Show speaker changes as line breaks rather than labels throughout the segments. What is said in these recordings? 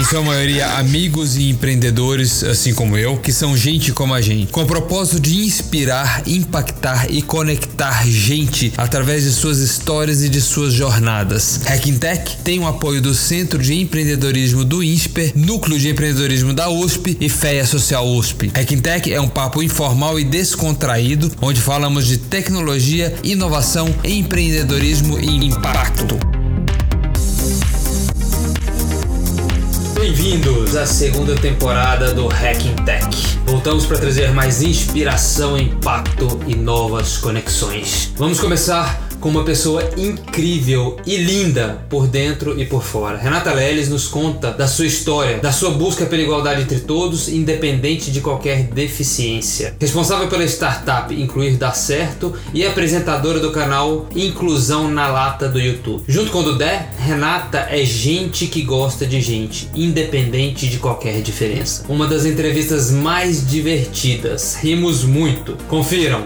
em sua maioria amigos e empreendedores, assim como eu, que são gente como a gente, com o propósito de inspirar, impactar e conectar gente através de suas histórias e de suas jornadas. Hacking Tech tem o apoio do Centro de Empreendedorismo do INSPER, Núcleo de Empreendedorismo da USP e FEA Social USP. Hacking Tech é um papo informal e descontraído, onde falamos de tecnologia, inovação, empreendedorismo e impacto. Bem-vindos à segunda temporada do Hacking Tech. Voltamos para trazer mais inspiração, impacto e novas conexões. Vamos começar com uma pessoa incrível e linda por dentro e por fora. Renata Leles nos conta da sua história, da sua busca pela igualdade entre todos, independente de qualquer deficiência. Responsável pela startup Incluir Dá Certo e apresentadora do canal Inclusão na Lata do YouTube. Junto com o Dudé, Renata é gente que gosta de gente, independente de qualquer diferença. Uma das entrevistas mais divertidas. Rimos muito. Confiram!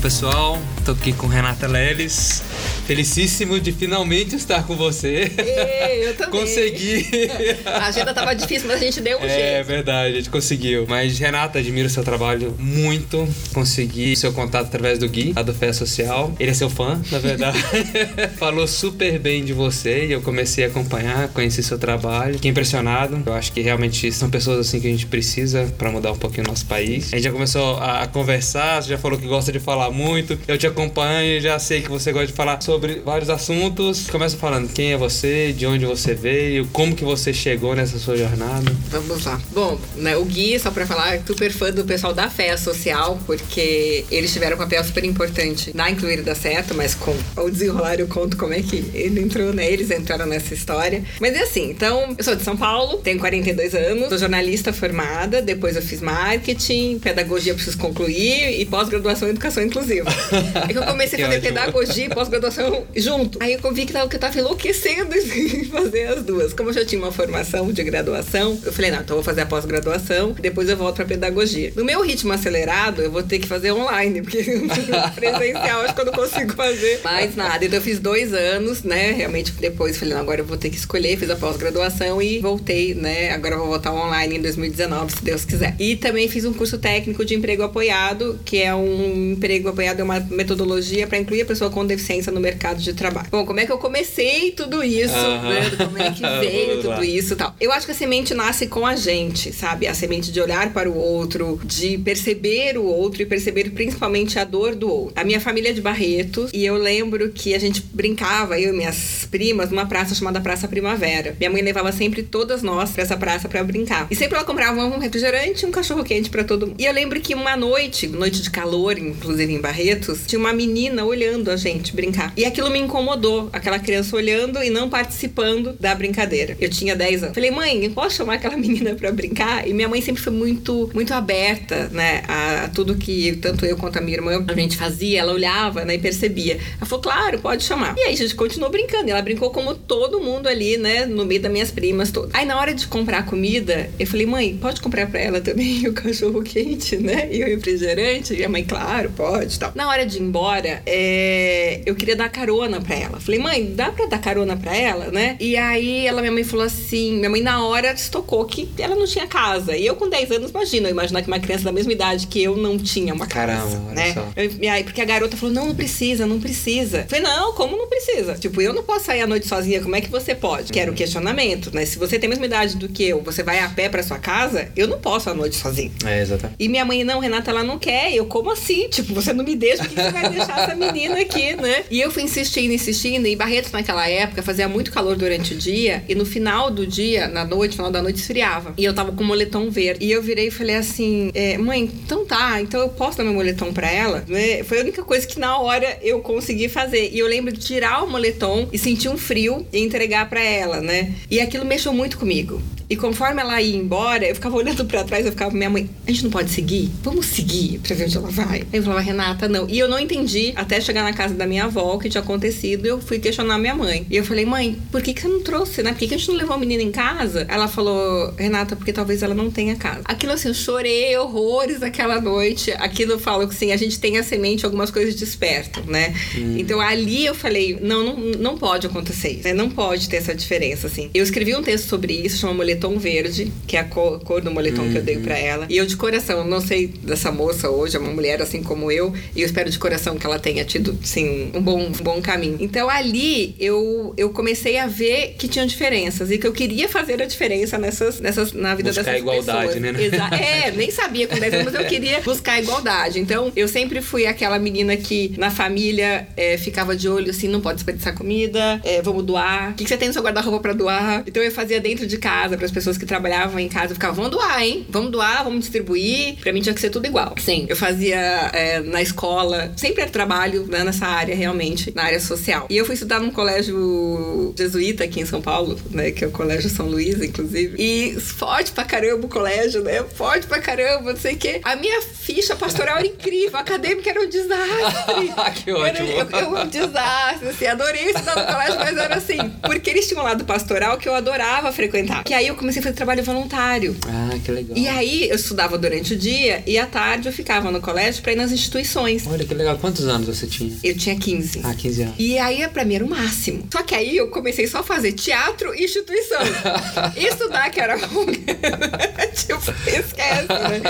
Pessoal, estou aqui com Renata Leles. Felicíssimo de finalmente estar com você.
Ei, eu também.
Consegui.
A agenda tava difícil, mas a gente deu um
É
jeito.
verdade, a gente conseguiu. Mas, Renata, admiro seu trabalho muito. Consegui seu contato através do Gui, lá do Fé Social. Ele é seu fã, na verdade. Falou super bem de você e eu comecei a acompanhar, conheci seu trabalho. Fiquei impressionado. Eu acho que realmente são pessoas assim que a gente precisa para mudar um pouquinho o nosso país. A gente já começou a, a conversar, você já falou que gosta de falar muito. Eu te acompanho já sei que você gosta de falar sobre vários assuntos. Começa falando quem é você, de onde você veio, como que você chegou nessa sua jornada.
Vamos lá. Bom, né, o Gui, só pra falar, é super fã do pessoal da Fé Social, porque eles tiveram um papel super importante na Incluir Dá Certo, mas com o desenrolar eu conto como é que ele entrou, né? Eles entraram nessa história. Mas é assim, então, eu sou de São Paulo, tenho 42 anos, sou jornalista formada, depois eu fiz marketing, pedagogia preciso concluir e pós-graduação em educação inclusiva. É que eu comecei a fazer pedagogia e pós-graduação junto. Aí eu vi que tava, que eu tava enlouquecendo em fazer as duas. Como eu já tinha uma formação de graduação, eu falei, não, então eu vou fazer a pós-graduação, depois eu volto pra pedagogia. No meu ritmo acelerado, eu vou ter que fazer online, porque presencial acho que eu não consigo fazer mais nada. Então eu fiz dois anos, né? Realmente depois falei, não, agora eu vou ter que escolher, fiz a pós-graduação e voltei, né? Agora eu vou voltar online em 2019, se Deus quiser. E também fiz um curso técnico de emprego apoiado, que é um emprego apoiado, é uma metodologia para incluir a pessoa com deficiência no mercado de trabalho. Bom, como é que eu comecei tudo isso,
Aham.
né? Como é que veio tudo isso e tal. Eu acho que a semente nasce com a gente, sabe? A semente de olhar para o outro, de perceber o outro e perceber principalmente a dor do outro. A minha família é de Barretos e eu lembro que a gente brincava, eu e minhas primas, numa praça chamada Praça Primavera. Minha mãe levava sempre todas nós pra essa praça pra brincar. E sempre ela comprava um refrigerante e um cachorro quente pra todo mundo. E eu lembro que uma noite, noite de calor, inclusive em Barretos, tinha uma menina olhando a gente brincar. E aquilo me incomodou, aquela criança olhando e não participando da brincadeira. Eu tinha 10 anos. Falei, mãe, posso chamar aquela menina pra brincar? E minha mãe sempre foi muito, muito aberta, né, a tudo que tanto eu quanto a minha irmã a gente fazia. Ela olhava, né, e percebia. Ela falou, claro, pode chamar. E aí a gente continuou brincando. E ela brincou como todo mundo ali, né, no meio das minhas primas todas. Aí na hora de comprar comida, eu falei, mãe, pode comprar pra ela também o cachorro quente, né, e o refrigerante? E a mãe, claro, pode, tal. Na hora de embora, é, eu queria dar carona pra ela. Falei, mãe, dá pra dar carona pra ela, né? E aí ela, minha mãe falou assim, minha mãe na hora se tocou que ela não tinha casa. E eu com 10 anos, imagina, eu imaginar que uma criança da mesma idade que eu não tinha uma casa,
Caramba,
né?
só.
Eu- e aí, porque a garota falou, não, não precisa, não precisa. Eu falei, não, como não precisa? Tipo, eu não posso sair à noite sozinha, como é que você pode? Que era o questionamento, né? Se você tem a mesma idade do que eu, você vai a pé pra sua casa, eu não posso à noite sozinha.
É, exatamente.
E minha mãe, não, Renata, ela não quer. Eu, como assim? Tipo, você não me deixa, por que você vai deixar essa menina aqui, né? E eu fui insistindo, insistindo. E Barretos, naquela época, fazia muito calor durante o dia. E no final do dia, na noite, no final da noite, esfriava. E eu tava com moletom verde. E eu virei e falei assim: é, mãe, então tá, então eu posso dar meu moletom pra ela? Né? Foi a única coisa que na hora eu consegui fazer. E eu lembro de tirar o moletom e sentir um frio e entregar pra ela, né? E aquilo mexeu muito comigo. E conforme ela ia embora, eu ficava olhando para trás, eu ficava, minha mãe, a gente não pode seguir? Vamos seguir pra ver onde ela vai. Aí eu falava, Renata, não. E eu não entendi até chegar na casa da minha avó o que tinha acontecido. Eu fui questionar minha mãe. E eu falei, mãe, por que, que você não trouxe, né? Por que, que a gente não levou a menina em casa? Ela falou, Renata, porque talvez ela não tenha casa. Aquilo assim, eu chorei horrores aquela noite. Aquilo eu falo que sim, a gente tem a semente, algumas coisas despertam, né? Hum. Então ali eu falei, não, não, não pode acontecer isso, né? Não pode ter essa diferença, assim. Eu escrevi um texto sobre isso, chama Moletom Verde, que é a cor, cor do moletom uhum. que eu dei pra ela. E eu de coração, não sei dessa moça hoje, é uma mulher assim como eu, e eu espero de coração que ela tenha tido, sim, um bom, um bom caminho. Então ali eu, eu comecei a ver que tinham diferenças e que eu queria fazer a diferença nessas, nessas na vida
buscar
dessas
igualdade,
pessoas.
né?
Exa é, nem sabia com 10 anos, mas eu queria buscar a igualdade. Então eu sempre fui aquela menina que na família é, ficava de olho assim, não pode desperdiçar comida, é, vamos doar. O que, que você tem no seu guarda-roupa pra doar? Então eu fazia dentro de casa, para as pessoas que trabalhavam em casa, eu ficava, vamos doar, hein? Vamos doar, vamos distribuir. Pra mim tinha que ser tudo igual. Sim. Eu fazia é, na escola, sempre era trabalho né, nessa área, realmente, na área social. E eu fui estudar num colégio jesuíta aqui em São Paulo, né? Que é o Colégio São Luís, inclusive. E forte pra caramba o colégio, né? Forte pra caramba, não sei o quê. A minha ficha pastoral era incrível, a acadêmica era um desastre.
que ótimo.
Era, eu, eu, um desastre, assim, adorei estudar no colégio, mas era assim, porque eles tinham um lado pastoral que eu adorava frequentar. Que aí eu comecei a fazer trabalho voluntário.
Ah, que legal.
E aí eu estudava durante o dia e à tarde eu ficava no colégio pra ir nas instituições.
Olha que legal. Quantos anos você tinha?
Eu tinha 15.
Ah, 15 anos.
E aí pra mim era o máximo. Só que aí eu comecei só a fazer teatro e instituição. Estudar que era tipo, esquece, né?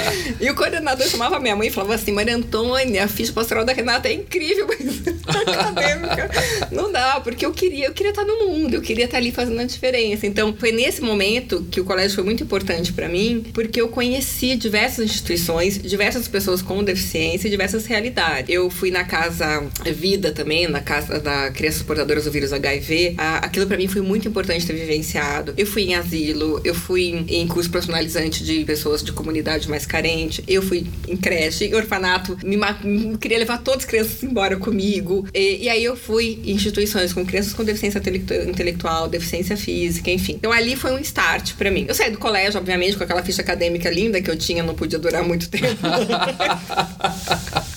E o coordenador chamava minha mãe e falava assim: Maria Antônia, a ficha pastoral da Renata é incrível, mas acadêmica não dá, porque eu queria, eu queria estar no mundo, eu queria estar ali fazendo a diferença. Então foi nesse momento que o colégio foi muito importante para mim, porque eu conheci diversas instituições, diversas pessoas com deficiência e diversas realidades. Eu fui na casa Vida também, na casa da crianças portadoras do vírus HIV. Aquilo para mim foi muito importante ter vivenciado. Eu fui em asilo, eu fui em curso profissionalizante de pessoas de comunidade mais carente, eu fui em creche, em orfanato, me, me queria levar todas as crianças embora comigo. E, e, aí eu fui em instituições com crianças com deficiência intelectual, deficiência física, enfim. Então ali foi um start para mim. Eu saí do colégio, obviamente, com aquela ficha acadêmica linda que eu tinha, não podia durar muito tempo.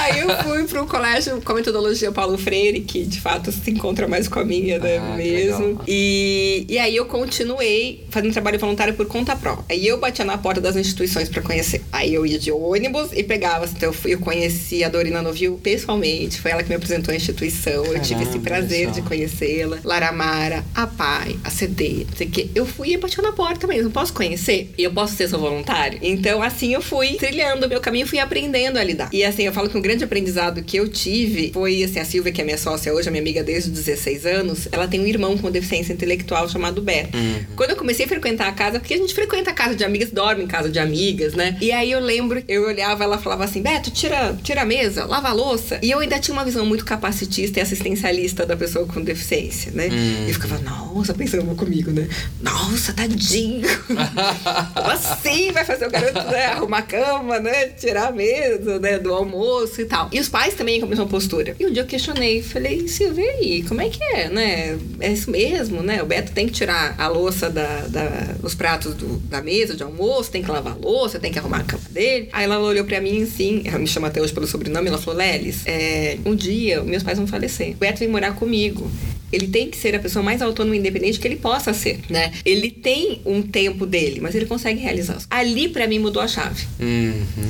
Aí eu fui para um colégio com a metodologia Paulo Freire, que de fato se encontra mais com a minha, né, ah, mesmo. E, e aí eu continuei fazendo trabalho voluntário por conta própria. Aí eu batia na porta das instituições para conhecer. Aí eu ia de ônibus e pegava. Então eu, fui, eu conheci a Dorina Novil pessoalmente. Foi ela que me apresentou a instituição. Caramba, eu tive esse prazer de conhecê-la. Lara Mara, a Pai, a CD, não sei o quê. Eu fui e batia na porta mesmo. Posso conhecer? E eu posso ser seu voluntário? Então assim eu fui trilhando o meu caminho, fui aprendendo a lidar. E assim, eu falo que um grande aprendizado que eu tive foi assim, a Silvia, que é minha sócia hoje, a minha amiga desde os 16 anos, ela tem um irmão com deficiência intelectual chamado Beto. Uhum. Quando eu comecei a frequentar a casa, porque a gente frequenta a casa de amigas, dorme em casa de amigas, né? E aí eu lembro, eu olhava, ela falava assim: Beto, tira, tira a mesa, lava a louça. E eu ainda tinha uma visão muito capacitista e assistencialista da pessoa com deficiência, né? Uhum. E eu ficava, nossa, pensando comigo, né? Nossa, tadinho. Como assim vai fazer o garoto né, arrumar a cama, né? Tirar a mesa, né? Do almoço e tal. E os pais também com a mesma postura. E um dia eu questionei, falei, Silvia, e aí, como é que é, né? É isso mesmo, né? O Beto tem que tirar a louça da, da os pratos do, da mesa de almoço, tem que lavar a louça, tem que arrumar a cama dele. Aí ela olhou pra mim assim, ela me chama até hoje pelo sobrenome, ela falou, Lelis, é, um dia meus pais vão falecer. O Beto vem morar comigo. Ele tem que ser a pessoa mais autônoma e independente que ele possa ser, né? Ele tem um tempo dele, mas ele consegue realizar. Ali, para mim, mudou a chave.
Uhum.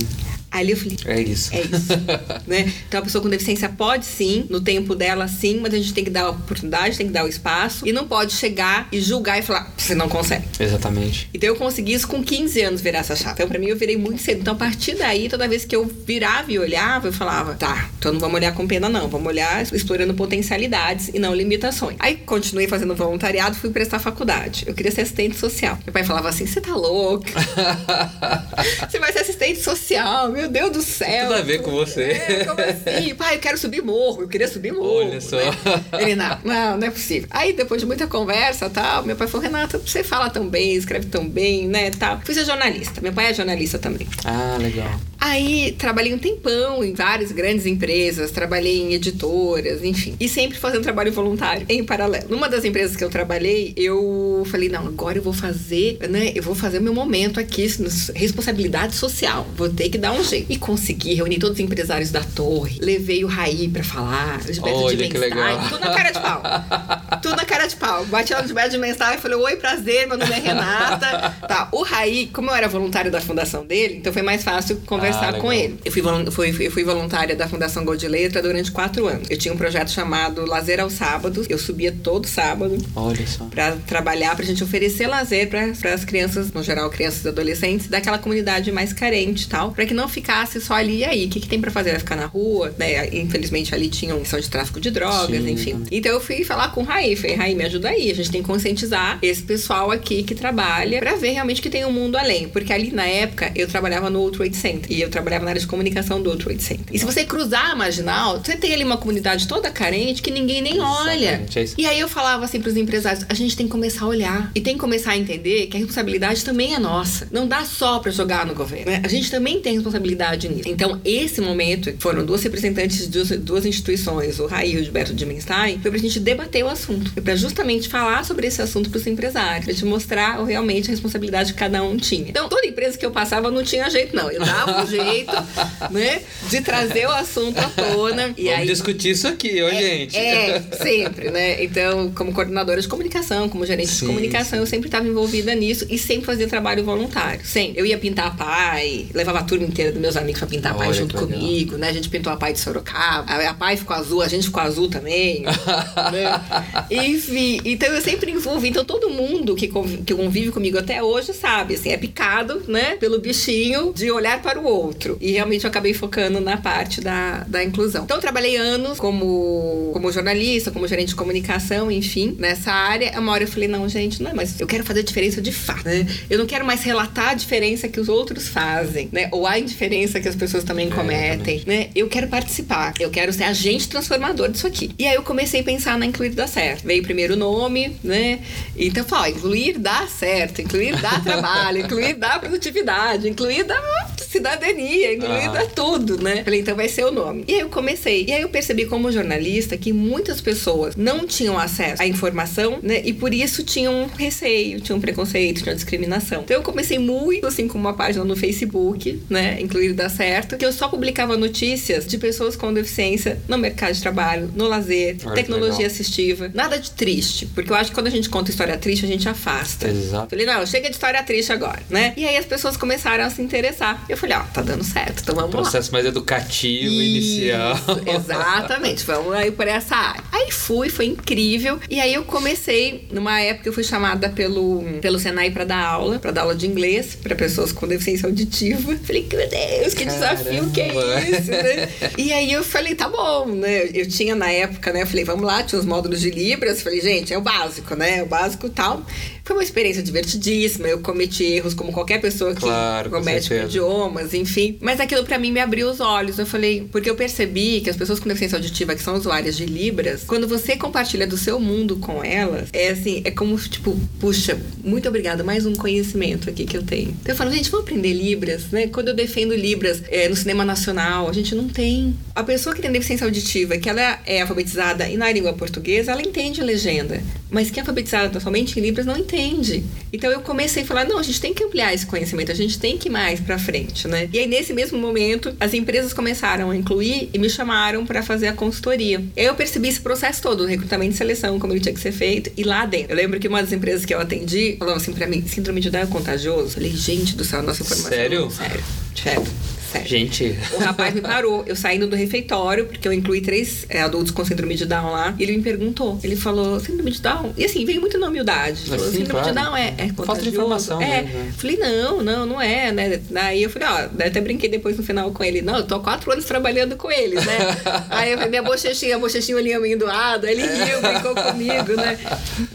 Ali eu falei,
é isso.
É isso. né? Então a pessoa com deficiência pode sim, no tempo dela sim, mas a gente tem que dar a oportunidade, tem que dar o espaço e não pode chegar e julgar e falar, você não consegue.
Exatamente.
Então eu consegui isso com 15 anos virar essa chave. Então para mim eu virei muito cedo. Então a partir daí, toda vez que eu virava e olhava, eu falava, tá, então não vamos olhar com pena não, vamos olhar explorando potencialidades e não limitações. Aí continuei fazendo voluntariado, fui prestar faculdade. Eu queria ser assistente social. Meu pai falava assim, você tá louca? você vai ser assistente social, meu Deus do céu.
Tudo a ver com você.
É, como assim? Pai, eu quero subir morro, eu queria subir morro.
Olha só. Né?
Ele, não, não, não é possível. Aí, depois de muita conversa tal, meu pai falou, Renata, você fala tão bem, escreve tão bem, né, tal. Fui ser jornalista. Meu pai é jornalista também.
Ah, legal.
Aí trabalhei um tempão em várias grandes empresas, trabalhei em editoras, enfim. E sempre fazendo trabalho voluntário em paralelo. Numa das empresas que eu trabalhei, eu falei, não, agora eu vou fazer, né? Eu vou fazer o meu momento aqui, responsabilidade social. Vou ter que dar um E consegui reunir todos os empresários da torre. Levei o Raí pra falar,
Gilberto Olha, de que legal.
tudo na cara de pau. tudo na cara de pau. Bati lá no Gilberto de Mensagem e falei, oi, prazer, meu nome é Renata. tá, o Raí, como eu era voluntário da fundação dele, então foi mais fácil conversar ah, com ele. Eu fui, fui, eu fui voluntária da Fundação Gol de Letra durante quatro anos. Eu tinha um projeto chamado Lazer aos Sábados. Eu subia todo sábado.
Olha só.
Pra trabalhar, pra gente oferecer lazer para as crianças, no geral, crianças e adolescentes, daquela comunidade mais carente e tal, pra que não ficasse só ali e aí. O que, que tem pra fazer? Vai ficar na rua, né? Infelizmente ali tinha uma questão de tráfico de drogas, Sim. enfim. Então eu fui falar com o Raí. Falei, Raí, me ajuda aí. A gente tem que conscientizar esse pessoal aqui que trabalha pra ver realmente que tem um mundo além. Porque ali na época eu trabalhava no World Trade Center. E eu trabalhava na área de comunicação do World Trade Center. E se você cruzar a marginal, você tem ali uma comunidade toda carente que ninguém nem olha. É e aí eu falava assim pros empresários: a gente tem que começar a olhar. E tem que começar a entender que a responsabilidade também é nossa. Não dá só para jogar no governo. Né? A gente também tem responsabilidade nisso. Então, esse momento, foram duas representantes de duas instituições, o Raí e o Gilberto de Menstein, foi pra gente debater o assunto. Foi pra justamente falar sobre esse assunto pros empresários, pra te mostrar realmente a responsabilidade que cada um tinha. Então, toda empresa que eu passava não tinha jeito, não. Eu dava um jeito né? De trazer o assunto à tona.
E Vamos aí, discutir isso aqui, ó,
é,
gente.
É, sempre, né? Então, como coordenadora de comunicação, como gerente sim, de comunicação, sim. eu sempre estava envolvida nisso e sempre fazia trabalho voluntário. Sempre. Eu ia pintar a pai, levava a turma inteira dos meus amigos para pintar a pai junto comigo, né? A gente pintou a pai de Sorocaba, a, a pai ficou azul, a gente ficou azul também. né? Enfim, então eu sempre envolvi. Então todo mundo que, convive, que convive comigo até hoje sabe, assim, é picado, né? Pelo bichinho de olhar para o outro. E realmente eu acabei focando na parte da, da inclusão. Então eu trabalhei anos como, como jornalista, como gerente de comunicação, enfim, nessa área. Uma hora eu falei, não, gente, não é mais. Eu quero fazer diferença de fato. Né? Eu não quero mais relatar a diferença que os outros fazem, né? Ou a indiferença que as pessoas também é, cometem, é, né? Eu quero participar. Eu quero ser agente transformador disso aqui. E aí eu comecei a pensar na incluir dá certo. Veio primeiro o nome, né? Então eu falei, incluir dá certo, incluir dá trabalho, incluir dá produtividade, incluir dá cidadania, incluída ah. tudo, né? Falei, então vai ser o nome. E aí eu comecei. E aí eu percebi como jornalista que muitas pessoas não tinham acesso à informação, né? E por isso tinham receio, tinham preconceito, tinham discriminação. Então eu comecei muito assim com uma página no Facebook, né? Incluir dar certo, que eu só publicava notícias de pessoas com deficiência no mercado de trabalho, no lazer, Olha tecnologia assistiva. Nada de triste, porque eu acho que quando a gente conta história triste, a gente afasta.
Exato.
Falei, não, chega de história triste agora, né? E aí as pessoas começaram a se interessar. Eu falei, ó, tá dando certo, então vamos
Processo
lá.
mais educativo, Isso, inicial.
Exatamente, vamos aí por essa área. Aí fui, foi incrível. E aí eu comecei, numa época eu fui chamada pelo, pelo Senai para dar aula, para dar aula de inglês para pessoas com deficiência auditiva. Falei, meu Deus, que Caramba. desafio que é isso, né? e aí eu falei, tá bom, né? Eu tinha na época, né? Eu falei, vamos lá, tinha os módulos de Libras. Falei, gente, é o básico, né? É o básico tal. Foi uma experiência divertidíssima. Eu cometi erros como qualquer pessoa que
claro,
comete com idiomas, enfim. Mas aquilo para mim me abriu os olhos. Eu falei, porque eu percebi que as pessoas com deficiência auditiva que são usuárias de Libras, quando você compartilha do seu mundo com elas, é assim, é como tipo, puxa, muito obrigada, mais um conhecimento aqui que eu tenho. Então eu falo, gente, vamos aprender Libras, né? Quando eu defendo Libras é, no cinema nacional, a gente não tem. A pessoa que tem deficiência auditiva, que ela é alfabetizada e na língua portuguesa, ela entende legenda. Mas que é alfabetizada somente em Libras não entende entende. Então eu comecei a falar, não, a gente tem que ampliar esse conhecimento, a gente tem que ir mais para frente, né? E aí nesse mesmo momento, as empresas começaram a incluir e me chamaram para fazer a consultoria. Eu percebi esse processo todo, recrutamento e seleção, como ele tinha que ser feito, e lá dentro. Eu lembro que uma das empresas que eu atendi falou assim para mim, síndrome de Down é contagioso. Eu falei, gente do céu, nossa informação.
Sério?
Sério. Sério. Sério.
Gente.
O rapaz me parou. Eu saindo do refeitório, porque eu incluí três é, adultos com síndrome de Down lá. E ele me perguntou. Ele falou, síndrome de Down? E assim, veio muito na humildade. Falou,
assim,
síndrome
claro.
de Down é, é contagioso.
Falta de informação.
É.
Né?
Falei, não, não, não é, né? Daí eu falei, ó, até brinquei depois no final com ele. Não, eu tô há quatro anos trabalhando com eles, né? aí eu falei, minha bochechinha, a bochechinha olhinho amendoado. Ele riu, brincou comigo, né?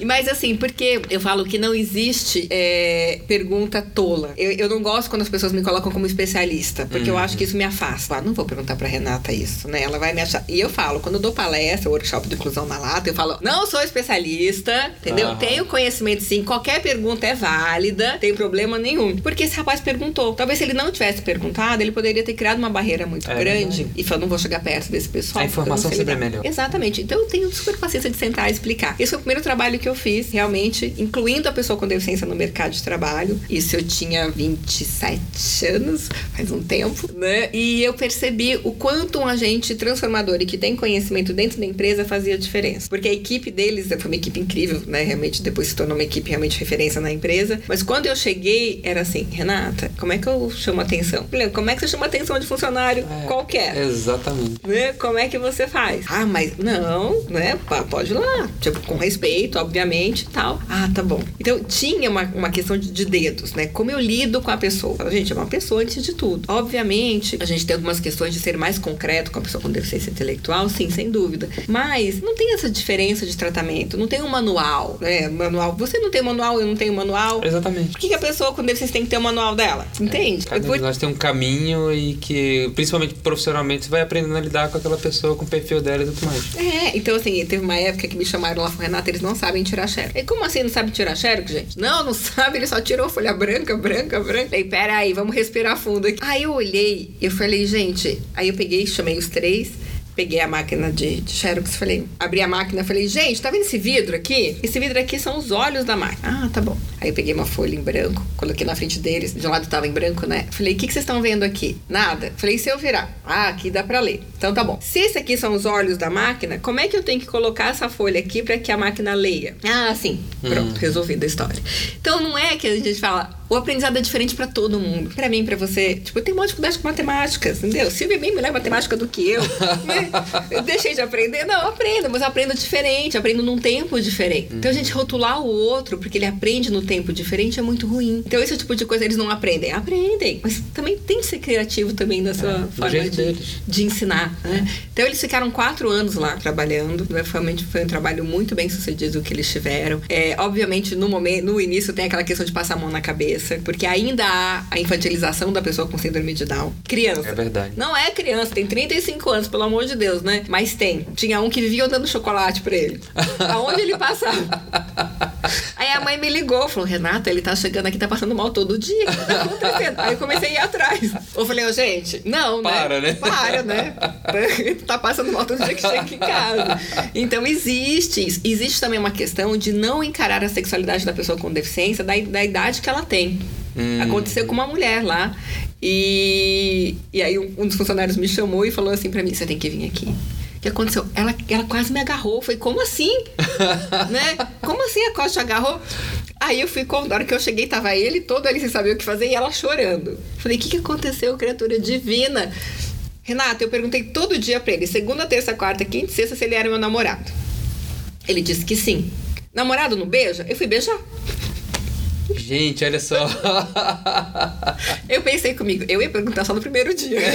Mas assim, porque eu falo que não existe é, pergunta tola. Eu, eu não gosto quando as pessoas me colocam como especialista. Porque porque eu acho que isso me afasta. Ah, não vou perguntar pra Renata isso, né? Ela vai me achar. E eu falo, quando eu dou palestra, workshop de inclusão na lata, eu falo, não sou especialista, entendeu?
Aham.
Tenho conhecimento sim, qualquer pergunta é válida, tem problema nenhum. Porque esse rapaz perguntou. Talvez se ele não tivesse perguntado, ele poderia ter criado uma barreira muito
É
grande
verdade.
e falou, não vou chegar perto desse pessoal.
A informação sempre é melhor.
Exatamente. Então eu tenho super paciência de sentar e explicar. Esse foi o primeiro trabalho que eu fiz, realmente, incluindo a pessoa com deficiência no mercado de trabalho. Isso eu tinha 27 anos, faz um tempo, né? E eu percebi o quanto um agente transformador e que tem conhecimento dentro da empresa fazia diferença. Porque a equipe deles foi uma equipe incrível, né? Realmente depois se tornou uma equipe realmente referência na empresa. Mas quando eu cheguei, era assim, Renata, como é que eu chamo atenção? Como é que você chama atenção de funcionário
É,
qualquer?
Exatamente.
né? Como é que você faz? Ah, mas não, né? Pode ir lá. Tipo, com respeito, obviamente tal. Ah, tá bom. Então, tinha uma, uma questão de, de dedos, né? Como eu lido com a pessoa. Fala, Gente, é uma pessoa antes de tudo. Obviamente, a gente tem algumas questões de ser mais concreto com a pessoa com deficiência intelectual, sim, sem dúvida. Mas não tem essa diferença de tratamento. Não tem um manual, né? Manual. Você não tem manual, eu não tenho manual.
Exatamente.
Por que, a pessoa com deficiência tem que ter o manual dela? Entende?
Cada um de nós tem um caminho e que, principalmente profissionalmente, você vai aprendendo a lidar com aquela pessoa, com o perfil dela e tudo mais.
É, então assim, teve uma época que me chamaram lá e falaram, Renata, eles não sabem tirar xerox. E como assim não sabe tirar xerox, gente? Não, não sabe, ele só tirou folha branca, branca, branca. Falei, pera aí, vamos respirar fundo aqui. Aí eu olhei, eu falei, gente, aí eu peguei, chamei os três, peguei a máquina de, de xerox, falei, abri a máquina, falei, gente, tá vendo esse vidro aqui? Esse vidro aqui são os olhos da máquina. Ah, tá bom. Aí eu peguei uma folha em branco, coloquei na frente deles, de um lado tava em branco, né? Falei, o que, que vocês estão vendo aqui? Nada. Falei, se eu virar? Ah, aqui dá pra ler. Então tá bom. Se esse aqui são os olhos da máquina, como é que eu tenho que colocar essa folha aqui pra que a máquina leia? Ah, sim. Pronto, resolvida a história. Então não é que a gente fala, o aprendizado é diferente pra todo mundo. Pra mim, pra você. Tipo, eu tenho uma dificuldade com matemática, entendeu? Silvia é bem melhor em matemática do que eu. né? Eu deixei de aprender? Não, eu aprendo, mas eu aprendo diferente, aprendo num tempo diferente. Então a gente rotular o outro porque ele aprende no tempo diferente é muito ruim. Então esse tipo de coisa eles não aprendem. Aprendem, mas também tem que ser criativo também na sua
do
forma de,
deles.
de ensinar. Né? Então eles ficaram quatro anos lá trabalhando. Né? Realmente foi um trabalho muito bem sucedido que eles tiveram. É, obviamente, no momento, no início tem aquela questão de passar a mão na cabeça, porque ainda há a infantilização da pessoa com síndrome de Down. Criança.
É verdade.
Não é criança, tem 35 anos, pelo amor de Deus, né? Mas tem. Tinha um que vivia dando chocolate pra ele. Aonde ele passava. Aí a mãe me ligou, falou: Renata, ele tá chegando aqui, tá passando mal todo dia. O que tá acontecendo? Aí eu comecei a ir atrás. Eu falei, ô, gente, não, né?
Para, né?
Para, né? tá passando mal todo dia que chega aqui em casa. Então existe isso. Existe também uma questão de não encarar a sexualidade da pessoa com deficiência da, da idade que ela tem.
Hum.
Aconteceu com uma mulher lá. E, e aí um, um dos funcionários me chamou e falou assim pra mim: você tem que vir aqui. Que aconteceu? Ela, ela quase me agarrou. Foi como assim? né? Como assim a Costa agarrou? Aí eu fui, na hora que eu cheguei, tava ele todo ali sem saber o que fazer e ela chorando. Falei, o que, que aconteceu, criatura divina? Renata, eu perguntei todo dia pra ele, segunda, terça, quarta, quinta e sexta, se ele era meu namorado. Ele disse que sim. Namorado não beija? Eu fui beijar.
Gente, olha só.
Eu pensei comigo, eu ia perguntar só no primeiro dia.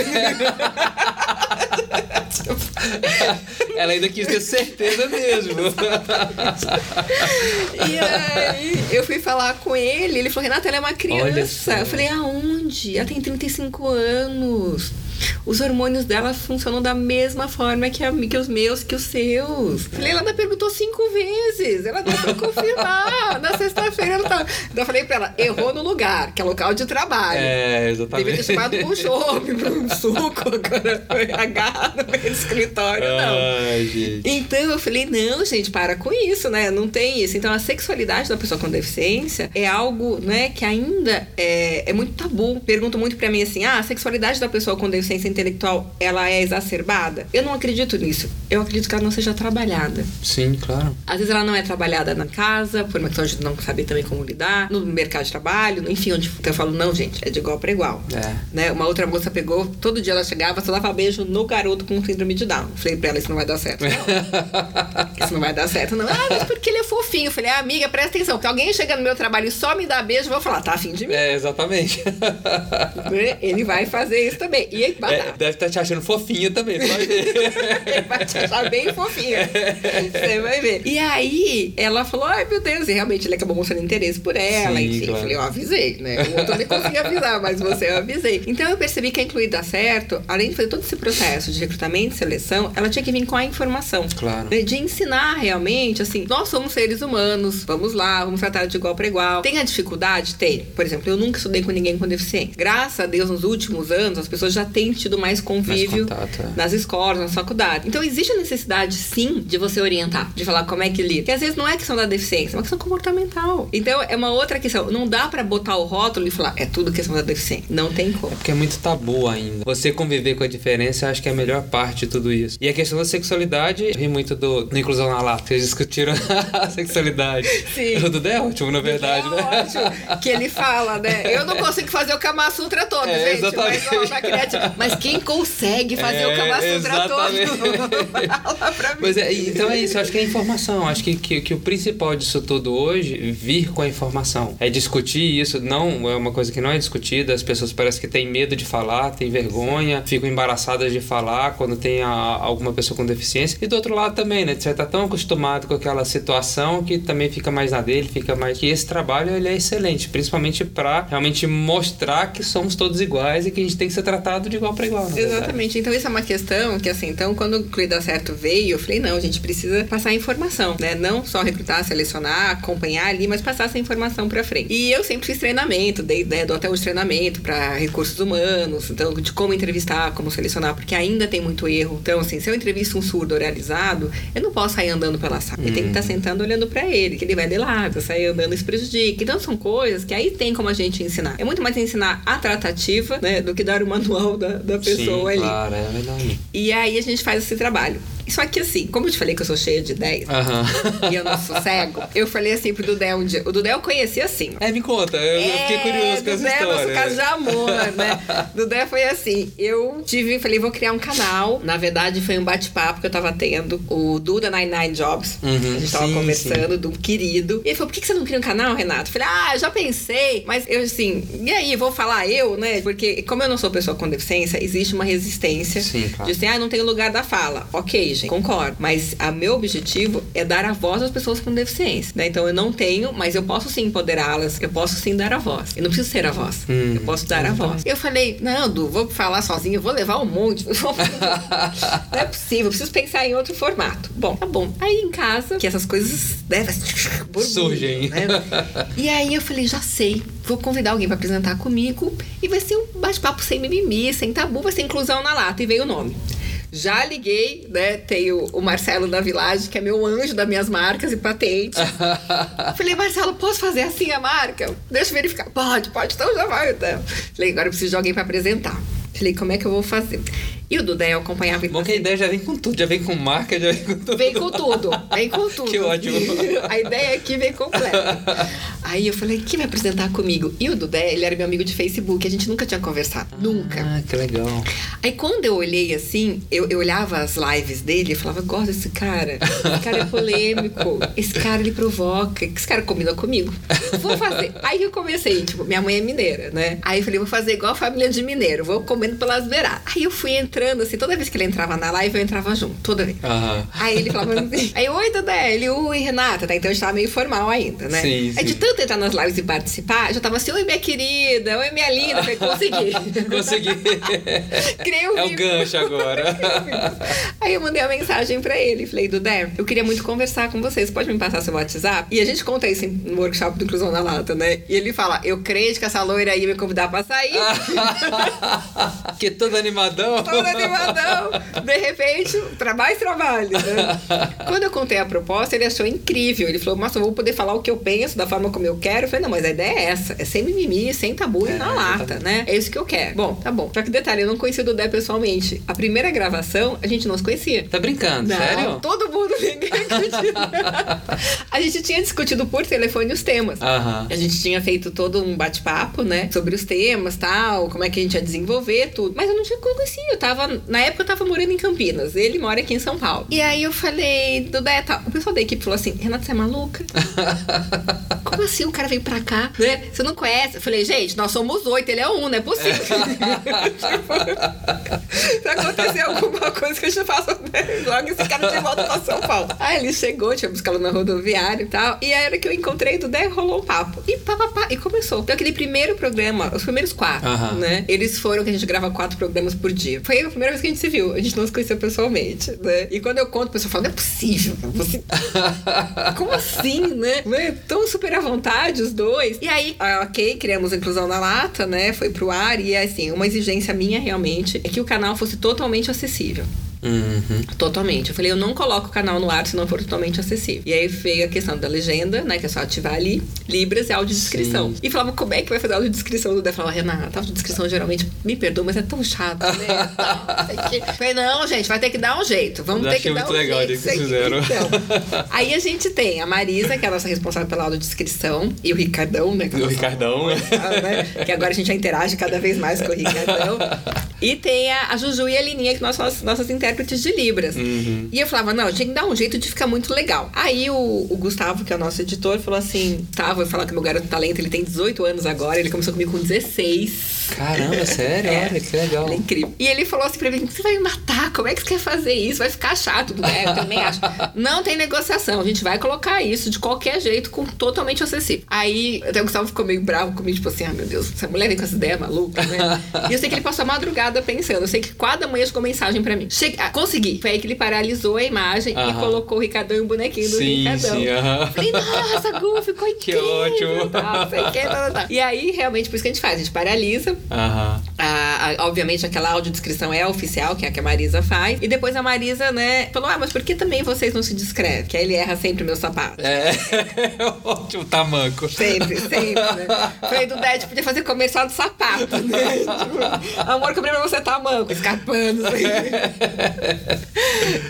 Ela ainda quis ter certeza mesmo.
E aí, eu fui falar com ele, ele falou, Renata, ela é uma criança. Eu falei, aonde? Ela tem 35 anos. Os hormônios dela funcionam da mesma forma que, a, que os meus, que os seus. Falei, ela ainda perguntou cinco vezes. Ela pra confirmar. Na sexta-feira ela tá. Então eu falei pra ela, errou no lugar, que é local de trabalho.
É,
Devia ter
exatamente.
chamado um chope, um suco, agora foi agarrado no escritório, não.
Ai, gente.
Então eu falei, não, gente, para com isso, né? Não tem isso. Então a sexualidade da pessoa com deficiência é algo, né, que ainda é, é muito tabu. Perguntam muito pra mim assim: ah, a sexualidade da pessoa com deficiência intelectual ela é exacerbada? Eu não acredito nisso. Eu acredito que ela não seja trabalhada.
Sim, claro.
Às vezes ela não é trabalhada na casa, por uma questão de não saber também como lidar, no mercado de trabalho, enfim, onde então eu falo, não, gente, é de igual para igual.
É.
Né? Uma outra moça pegou, todo dia ela chegava, só dava beijo no garoto com síndrome de Down. Falei pra ela, isso não vai dar certo. Não. Isso não vai dar certo, não. Ah, mas porque ele é fofinho. Eu falei, ah, amiga, presta atenção. Se alguém chega no meu trabalho e só me dá beijo, eu vou falar, tá afim de mim.
É, exatamente.
Né? Ele vai fazer isso também. E
É, deve estar tá te achando fofinha também, vai ver.
Ele vai te achar bem fofinha. Você vai ver. E aí, ela falou, ai meu Deus, e realmente ele acabou mostrando interesse por ela. Sim, enfim, claro. eu falei, eu avisei, né? O outro nem conseguia avisar, mas você eu avisei. Então eu percebi que a Incluir dar certo, além de fazer todo esse processo de recrutamento e seleção, ela tinha que vir com a informação.
Claro.
Né? De ensinar realmente, assim, nós somos seres humanos, vamos lá, vamos tratar de igual para igual. Tem a dificuldade? Tem. Por exemplo, eu nunca estudei com ninguém com deficiência. Graças a Deus, nos últimos anos, as pessoas já têm tido mais convívio mais contato, é. nas escolas, nas faculdades. Então existe a necessidade, sim, de você orientar, de falar como é que lida. Porque às vezes não é questão da deficiência, é uma questão comportamental. Então é uma outra questão. Não dá para botar o rótulo e falar, é tudo questão da deficiência. Não tem como.
É porque é muito tabu ainda. Você conviver com a diferença, eu acho que é a melhor parte de tudo isso. E a questão da sexualidade, eu ri muito do, do Inclusão na Lata, que eles discutiram a sexualidade.
Sim.
O Dudu é ótimo, na verdade, é
né? Ótimo. Que ele fala, né? Eu não consigo fazer o Kama Sutra todo, é, gente. Exatamente. Mas, ó, mas quem consegue fazer é, o Kama Sutra exatamente. todo? Fala pra mim.
Mas é, então é isso, eu acho que é informação. Acho que, que, que o principal disso tudo hoje, vir com a informação. É discutir isso, não é uma coisa que não é discutida, as pessoas parecem que têm medo de falar, têm vergonha, ficam embaraçadas de falar quando tem a, alguma pessoa com deficiência. E do outro lado também, né? Você tá tão acostumado com aquela situação que também fica mais na dele, fica mais. Que esse trabalho ele é excelente, principalmente para realmente mostrar que somos todos iguais e que a gente tem que ser tratado de igual para igual.
Exatamente. Então, isso é uma questão que, assim, então, quando o Cuida Certo veio, eu falei, não, a gente precisa passar informação, né? Não só recrutar, selecionar, acompanhar ali, mas passar essa informação para frente. E eu sempre fiz treinamento, dei, né, dou até hoje treinamento para recursos humanos, então, de como entrevistar, como selecionar, porque ainda tem muito erro. Então, assim, se eu entrevisto um surdo oralizado, eu não posso sair andando pela sala. Hum. Ele tem que estar tá sentando olhando para ele, que ele vai de lado, sair andando isso prejudica. Então, são coisas que aí tem como a gente ensinar. É muito mais ensinar a tratativa, né, do que dar o manual da, da pessoa
Sim,
ali.
Claro, é verdade.
E aí a gente faz esse trabalho. Só que assim, como eu te falei que eu sou cheia de ideias
uhum.
e eu não sou cego, eu falei assim pro Dudé um dia. O Dudé eu conheci assim.
É, me conta, eu é, fiquei curioso com essa
Dudé
história.
é nosso caso de amor, né? Dudé foi assim, eu tive, falei, vou criar um canal. Na verdade, foi um bate-papo que eu tava tendo, o Duda 99 Jobs. Uhum, a gente tava sim, conversando, sim. do querido. E ele falou, por que você não cria um canal, Renato? Eu falei, ah, já pensei. Mas eu assim, e aí, vou falar eu, né? Porque como eu não sou pessoa com deficiência, existe uma resistência
sim, claro.
de assim, ah, não tem lugar da fala. Ok, concordo. Mas a meu objetivo é dar a voz às pessoas com deficiência, né? Então eu não tenho, mas eu posso sim empoderá-las, eu posso sim dar a voz. Eu não preciso ser a voz, hum, eu posso dar a voz. Eu falei, não, Du, vou falar sozinho, vou levar um monte. não é possível, preciso pensar em outro formato. Bom, tá bom. Aí em casa, que essas coisas devem
surgem. Né?
E aí eu falei, já sei, vou convidar alguém para apresentar comigo e vai ser um bate-papo sem mimimi, sem tabu, vai ser inclusão na lata. E veio o nome. Já liguei, né? Tenho o Marcelo da Village, que é meu anjo das minhas marcas e patentes. Falei, Marcelo, posso fazer assim a marca? Deixa eu verificar. Pode, pode, então já vai. Então. Falei, agora eu preciso de alguém para apresentar. Falei, como é que eu vou fazer? E o Dudé acompanhava.
Bom que a ideia já vem com tudo, já vem com marca, já vem com tudo.
Vem com tudo, vem com tudo.
que ótimo.
a ideia aqui vem completa. Aí eu falei, quem vai apresentar comigo? E o Dudé, ele era meu amigo de Facebook, a gente nunca tinha conversado. Ah, nunca.
Ah, que legal.
Aí quando eu olhei assim, eu, eu olhava as lives dele e falava, gosto desse cara. Esse cara é polêmico. Esse cara ele provoca. Esse cara combina comigo. Vou fazer. Aí eu comecei, tipo, minha mãe é mineira, né? Aí eu falei, vou fazer igual a família de mineiro, vou comendo pelas beiradas. Aí eu fui entrando entrando, assim, toda vez que ele entrava na live, eu entrava junto, toda vez.
Uhum.
Aí ele falava assim, aí, oi, Dedé, ele, oi, Renata, tá? Então a gente tava meio formal ainda, né?
Sim,
aí de tanto entrar nas lives e participar, já tava assim, oi, minha querida, oi, minha linda, falei, consegui.
consegui.
Criei um
É o gancho agora.
aí eu mandei uma mensagem pra ele, falei, Dudé, eu queria muito conversar com vocês, pode me passar seu WhatsApp? E a gente conta isso no workshop do Inclusão na Lata, né? E ele fala, eu creio que essa loira ia me convidar pra sair.
que todo animadão.
Todo animadão. De repente, mais trabalho, né? Quando eu contei a proposta, ele achou incrível. Ele falou, nossa, eu vou poder falar o que eu penso, da forma como eu quero. Eu falei, não, mas a ideia é essa. É sem mimimi, sem tabu e é, na lata, tá né? É isso que eu quero. Bom, tá bom. Só que detalhe, eu não conheci o Dudé pessoalmente. A primeira gravação, a gente não se conhecia.
Tá brincando,
não,
sério?
Todo mundo, ninguém acredita. a gente tinha discutido por telefone os temas.
Uhum.
A gente tinha feito todo um bate-papo, né? Sobre os temas, tal, como é que a gente ia desenvolver, tudo. Mas eu não tinha conhecido, tá? tava. Na época eu tava morando em Campinas. Ele mora aqui em São Paulo. E aí eu falei, Dudé, tá. O pessoal da equipe falou assim: Renata, você é maluca? Como assim o cara veio pra cá? Né? Você não conhece? Eu falei, gente, nós somos oito, ele é um, não é possível. tipo, se acontecer alguma coisa que a gente faça, né? joga esse cara de volta pra São Paulo. Aí ele chegou, tinha buscado na rodoviária e tal. E aí, a hora que eu encontrei do Dé, rolou um papo. E pá, pá, pá, e começou. Então, aquele primeiro programa, os primeiros quatro,
Aham.
né? Eles foram que a gente grava quatro programas por dia. Foi a primeira vez que a gente se viu. A gente não se conheceu pessoalmente, né? E quando eu conto, o pessoal fala, não é possível. Você... Como assim, né? né? Tão super à vontade os dois. E aí, ah, ok, criamos a Inclusão na Lata, né? Foi pro ar. E assim, uma exigência minha realmente é que o canal fosse totalmente acessível.
Uhum.
Totalmente. Eu falei, eu não coloco o canal no ar se não for totalmente acessível. E aí veio a questão da legenda, né? Que é só ativar ali, Libras e audiodescrição.
Sim.
E falava, como é que vai fazer audiodescrição? O Dé falava, Renata, audiodescrição geralmente, me perdoa, mas é tão chato, né? Eu falei, não, gente, vai ter que dar um jeito. Vamos
Eu
ter que dar
muito
um
legal
jeito.
que fizeram.
Então, aí a gente tem a Marisa, que é a nossa responsável pela audiodescrição, e o Ricardão, né? que é
O Ricardão.
ah, né? Que agora a gente já interage cada vez mais com o Ricardão. E tem a, a Juju e a Lininha, que nós somos nossas intérpretes de Libras.
Uhum.
E eu falava, não, tinha que dar um jeito de ficar muito legal. Aí o, o Gustavo, que é o nosso editor, falou assim: tá, vou falar que meu garoto talento, ele tem 18 anos agora, ele começou comigo com 16.
Caramba, sério?
É.
Olha que legal.
Ele é incrível. E ele falou assim pra mim: você vai me matar? Como é que você quer fazer isso? Vai ficar chato. É, eu também acho. Não tem negociação. A gente vai colocar isso de qualquer jeito, com totalmente acessível. Aí até o Gustavo ficou meio bravo comigo, tipo assim: ah, meu Deus, essa mulher vem com essa ideia maluca, né? e eu sei que ele passou a madrugada pensando. Eu sei que cada manhã chegou mensagem pra mim. Che ah, consegui. Foi aí que ele paralisou a imagem e
Aham.
colocou o Ricardão e o bonequinho do
Sim,
Ricardão.
sim, aham.
Falei, nossa, Gu, ficou
Que
incrível.
ótimo.
Tal, não sei o que, tal, tal, tal. E aí, realmente, por isso que a gente faz. A gente paralisa,
Aham.
a- a- obviamente, aquela audiodescrição é oficial, que é a que a Marisa faz. E depois a Marisa, né, falou: Ah, mas por que também vocês não se descrevem? Que aí ele erra sempre meu sapato.
É, ótimo tamanco.
Sempre, sempre, né? Falei do Dad, podia fazer comercial de sapato, né? Tipo, amor, comprei pra você tá manco, escapando. Assim.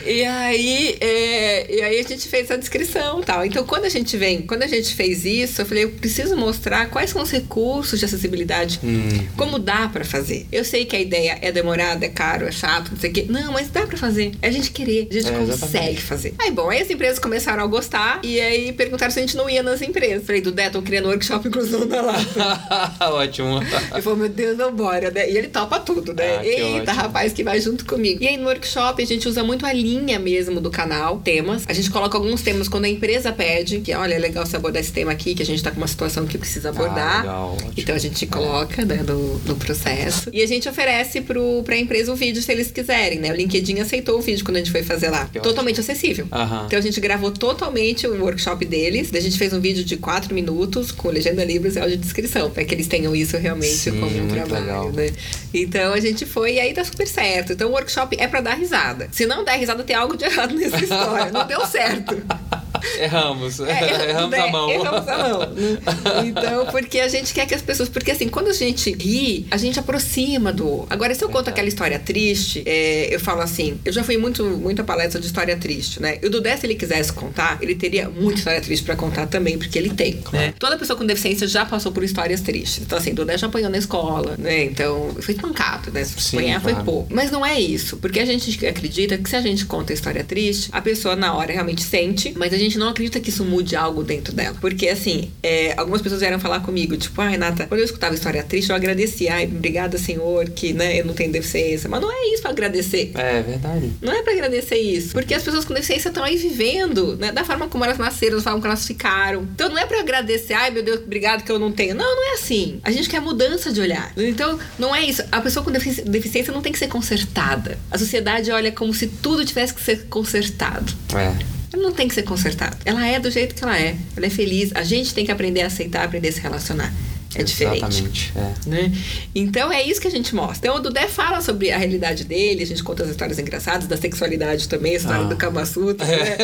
E aí, é, e aí a gente fez a descrição e tal. Então, quando a gente vem, quando a gente fez isso, eu falei, eu preciso mostrar quais são os recursos de acessibilidade,
Hum.
como dá pra fazer. Eu sei que a ideia é demorada, é caro, é chato, não sei o quê. Não, mas dá pra fazer. É a gente querer, a gente
É,
consegue
exatamente.
fazer. Aí, bom, aí as empresas começaram a gostar e aí perguntaram se a gente não ia nas empresas. Falei, do Deto, criando workshop inclusão da Lata.
ótimo.
Ele falou, meu Deus, não bora, né? E ele topa tudo, né?
Ah,
Eita,
ótimo.
rapaz, que vai junto comigo. E aí no workshop a gente usa muito a linha mesmo do canal, temas. A gente coloca alguns temas quando a empresa pede, que olha, é legal você abordar esse tema aqui, que a gente tá com uma situação que precisa abordar.
Ah, legal, ótimo.
Então a gente coloca, né, no, no processo. E a gente oferece pro, pra empresa o vídeo se eles quiserem, né? O LinkedIn aceitou o vídeo quando a gente foi fazer lá.
Que ótimo.
Totalmente acessível.
Aham.
Então a gente gravou totalmente o workshop deles. A gente fez um vídeo de 4 minutos com legenda Libras e audiodescrição, para que eles tenham isso realmente
Sim,
como um trabalho,
legal.
né? Então a gente foi e aí tá super certo. Então o workshop é para dar risada. Se não der risada, tem algo de errado nessa história. Não deu certo.
Erramos.
É,
Erramos
né?
a mão.
Erramos a mão. né? Então, porque a gente quer que as pessoas. Porque assim, quando a gente ri, a gente aproxima do. outro. Agora, se eu conto aquela história triste, é, eu falo assim, eu já fui muito, muita palestra de história triste, né? E o Dudé, se ele quisesse contar, ele teria muita história triste pra contar também, porque ele tem. Né? Toda pessoa com deficiência já passou por histórias tristes. Então, assim, Dudé já apanhou na escola, né? Então, foi espancado, né? Se
Sim,
apanhar foi
claro.
pouco. Mas não é isso, porque a gente acredita que se a gente conta a história triste, a pessoa na hora realmente sente, mas a gente não acredita que isso mude algo dentro dela. Porque, assim, é, algumas pessoas vieram falar comigo, tipo, ai, Renata, quando eu escutava história triste, eu agradecia, ai, obrigada, Senhor, que, né, eu não tenho deficiência. Mas não é isso pra agradecer.
É verdade.
Não é pra agradecer isso. Porque as pessoas com deficiência estão aí vivendo, né? Da forma como elas nasceram, da forma como elas ficaram. Então não é pra agradecer, ai meu Deus, obrigado que eu não tenho. Não, não é assim. A gente quer mudança de olhar. Então não é isso. A pessoa com defici- deficiência não tem que ser consertada. A sociedade olha como se tudo tivesse que ser consertado.
É.
Ela não tem que ser consertada. Ela é do jeito que ela é. Ela é feliz. A gente tem que aprender a aceitar, aprender a se relacionar. É diferente.
Exatamente. É.
Né? Então é isso que a gente mostra. Então o Dudé fala sobre a realidade dele, a gente conta as histórias engraçadas da sexualidade também, a história
Ah.
do Kama Sutra, né?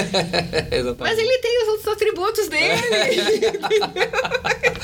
Mas ele tem os outros atributos dele.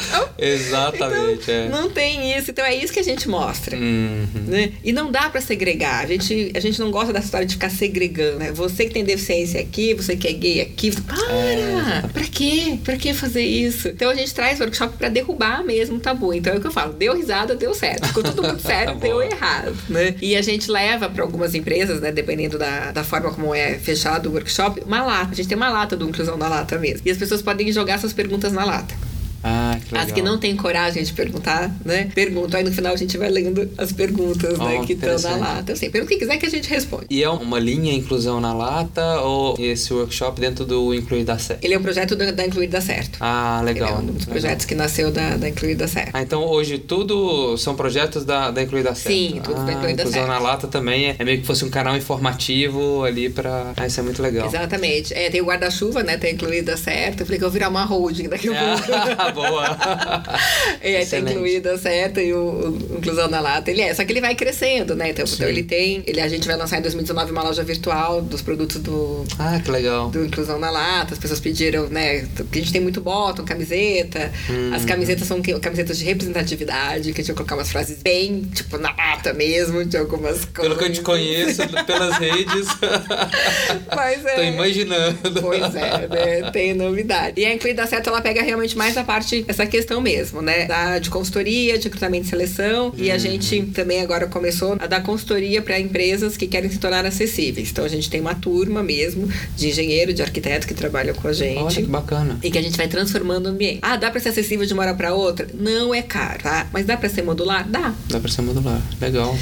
Então,
Exatamente,
então,
é.
Não tem isso. Então é isso que a gente mostra.
Uhum.
Né? E não dá para segregar. A gente, a gente não gosta dessa história de ficar segregando. Né? Você que tem deficiência aqui, você que é gay aqui. Você... Para! É, pra quê? Pra que fazer isso? Então a gente traz workshop para derrubar mesmo o tabu. Então é o que eu falo. Deu risada, deu certo. Ficou tudo certo, deu errado. Né? E a gente leva para algumas empresas, né? Dependendo da, da forma como é fechado o workshop, uma lata. A gente tem uma lata do Inclusão na Lata mesmo. E as pessoas podem jogar suas perguntas na lata.
Ah, que legal.
As que não têm coragem de perguntar, né? Perguntam. Aí no final a gente vai lendo as perguntas,
oh,
né? Que estão na lata. Assim, pergunta o que quiser que a gente responde.
E é uma linha Inclusão na Lata ou esse workshop dentro do Incluir da Certo?
Ele é um projeto da, da Incluir da Certo.
Ah, legal.
Ele é um dos projetos
legal.
que nasceu da, da Incluir da Certo.
Ah, então hoje tudo são projetos da, da Incluir da Certo?
Sim, tudo
ah,
da Incluir Certo.
Inclusão na Lata também é, é, meio que fosse um canal informativo ali pra... Ah, isso é muito legal.
Exatamente. É, tem o guarda-chuva, né? Tem Incluir da Certo. Eu falei que eu vou virar uma holding daqui a pouco.
Boa.
é, tá incluída certo e o, o, Inclusão na Lata, ele é. Só que ele vai crescendo, né? Então, então, ele tem. Ele, a gente vai lançar em 2019 uma loja virtual dos produtos do.
Ah, que legal.
Do Inclusão na Lata. As pessoas pediram, né? Porque a gente tem muito bottom, camiseta. Hum. As camisetas são camisetas de representatividade, que a gente vai colocar umas frases bem, tipo, na lata mesmo, de algumas coisas.
Pelo que eu te conheço, pelas redes.
Mas é.
Tô imaginando.
Pois é, né? Tem novidade. E a Incluída Certo, ela pega realmente mais a parte, essa questão mesmo, né? Da, de consultoria, de recrutamento e seleção. Uhum. E a gente também agora começou a dar consultoria para empresas que querem se tornar acessíveis. Então a gente tem uma turma mesmo de engenheiro, de arquiteto que trabalham com a gente.
Olha que bacana.
E que a gente vai transformando o ambiente. Ah, dá para ser acessível de uma hora para outra? Não é caro, tá? Mas dá para ser modular? Dá.
Dá para ser modular. Legal.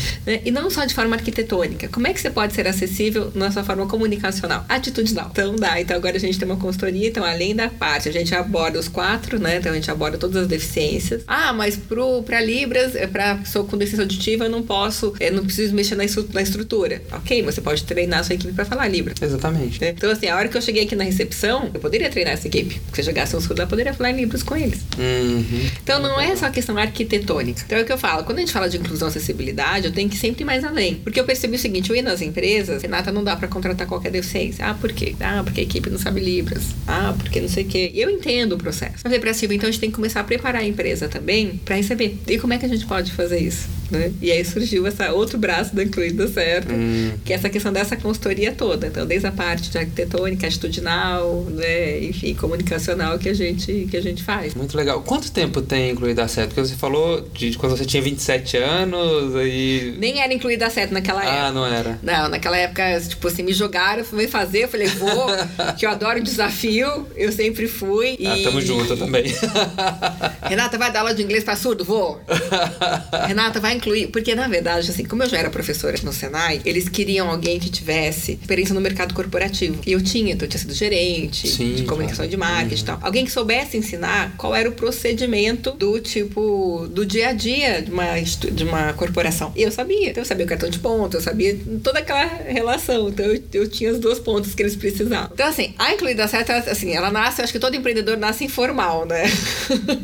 E não só de forma arquitetônica. Como é que você pode ser acessível na sua forma comunicacional? Atitudinal. Então dá. Então agora a gente tem uma consultoria, então além da parte, a gente aborda os quatro, né? Então a gente aborda todas as deficiências. Ah, mas pro, pra Libras, pra pessoa com deficiência auditiva, eu não posso, eu não preciso mexer na, estru na estrutura. Ok, você pode treinar a sua equipe pra falar Libras.
Exatamente.
Né? Então, assim, a hora que eu cheguei aqui na recepção, eu poderia treinar essa equipe. Se eu jogasse um surdo, eu poderia falar em Libras com eles.
Uhum.
Então, não é só questão arquitetônica. Então, é o que eu falo. Quando a gente fala de inclusão e acessibilidade, eu tenho que sempre ir mais além. Porque eu percebi o seguinte, eu ia nas empresas, Renata, não dá pra contratar qualquer deficiência. Ah, por quê? Ah, porque a equipe não sabe Libras. Ah, porque não sei o quê. E eu entendo o processo. Eu falei pra Silvia, então a gente tem que começar a preparar a empresa também para receber. E como é que a gente pode fazer isso? Né? E aí surgiu esse outro braço da Incluída Certo,
hum.
que é essa questão dessa consultoria toda. Então, desde a parte de arquitetônica, atitudinal, né? enfim, comunicacional que a, gente, que a gente faz.
Muito legal. Quanto tempo tem Incluída Certo? Porque você falou de quando você tinha 27 anos e...
Nem era Incluída Certo naquela
ah,
época.
Ah, não era?
Não, naquela época, tipo assim, me jogaram, fui fazer, eu falei, vou, que eu adoro desafio, eu sempre fui.
Ah, tamo junto também.
Renata, vai dar aula de inglês pra surdo? Vou. Renata, vai incluir. Porque, na verdade, assim, como eu já era professora no Senai, eles queriam alguém que tivesse experiência no mercado corporativo. E eu tinha, então eu tinha sido gerente
Sim,
de comunicação
claro.
de marketing
uhum.
e tal. Alguém que soubesse ensinar qual era o procedimento do tipo, do dia a dia de uma, de uma corporação. E eu sabia. Então eu sabia o cartão de ponto, eu sabia toda aquela relação. Então eu, eu tinha as duas pontas que eles precisavam. Então, assim, a Incluída Certa, assim, ela nasce, eu acho que todo empreendedor nasce informal, né?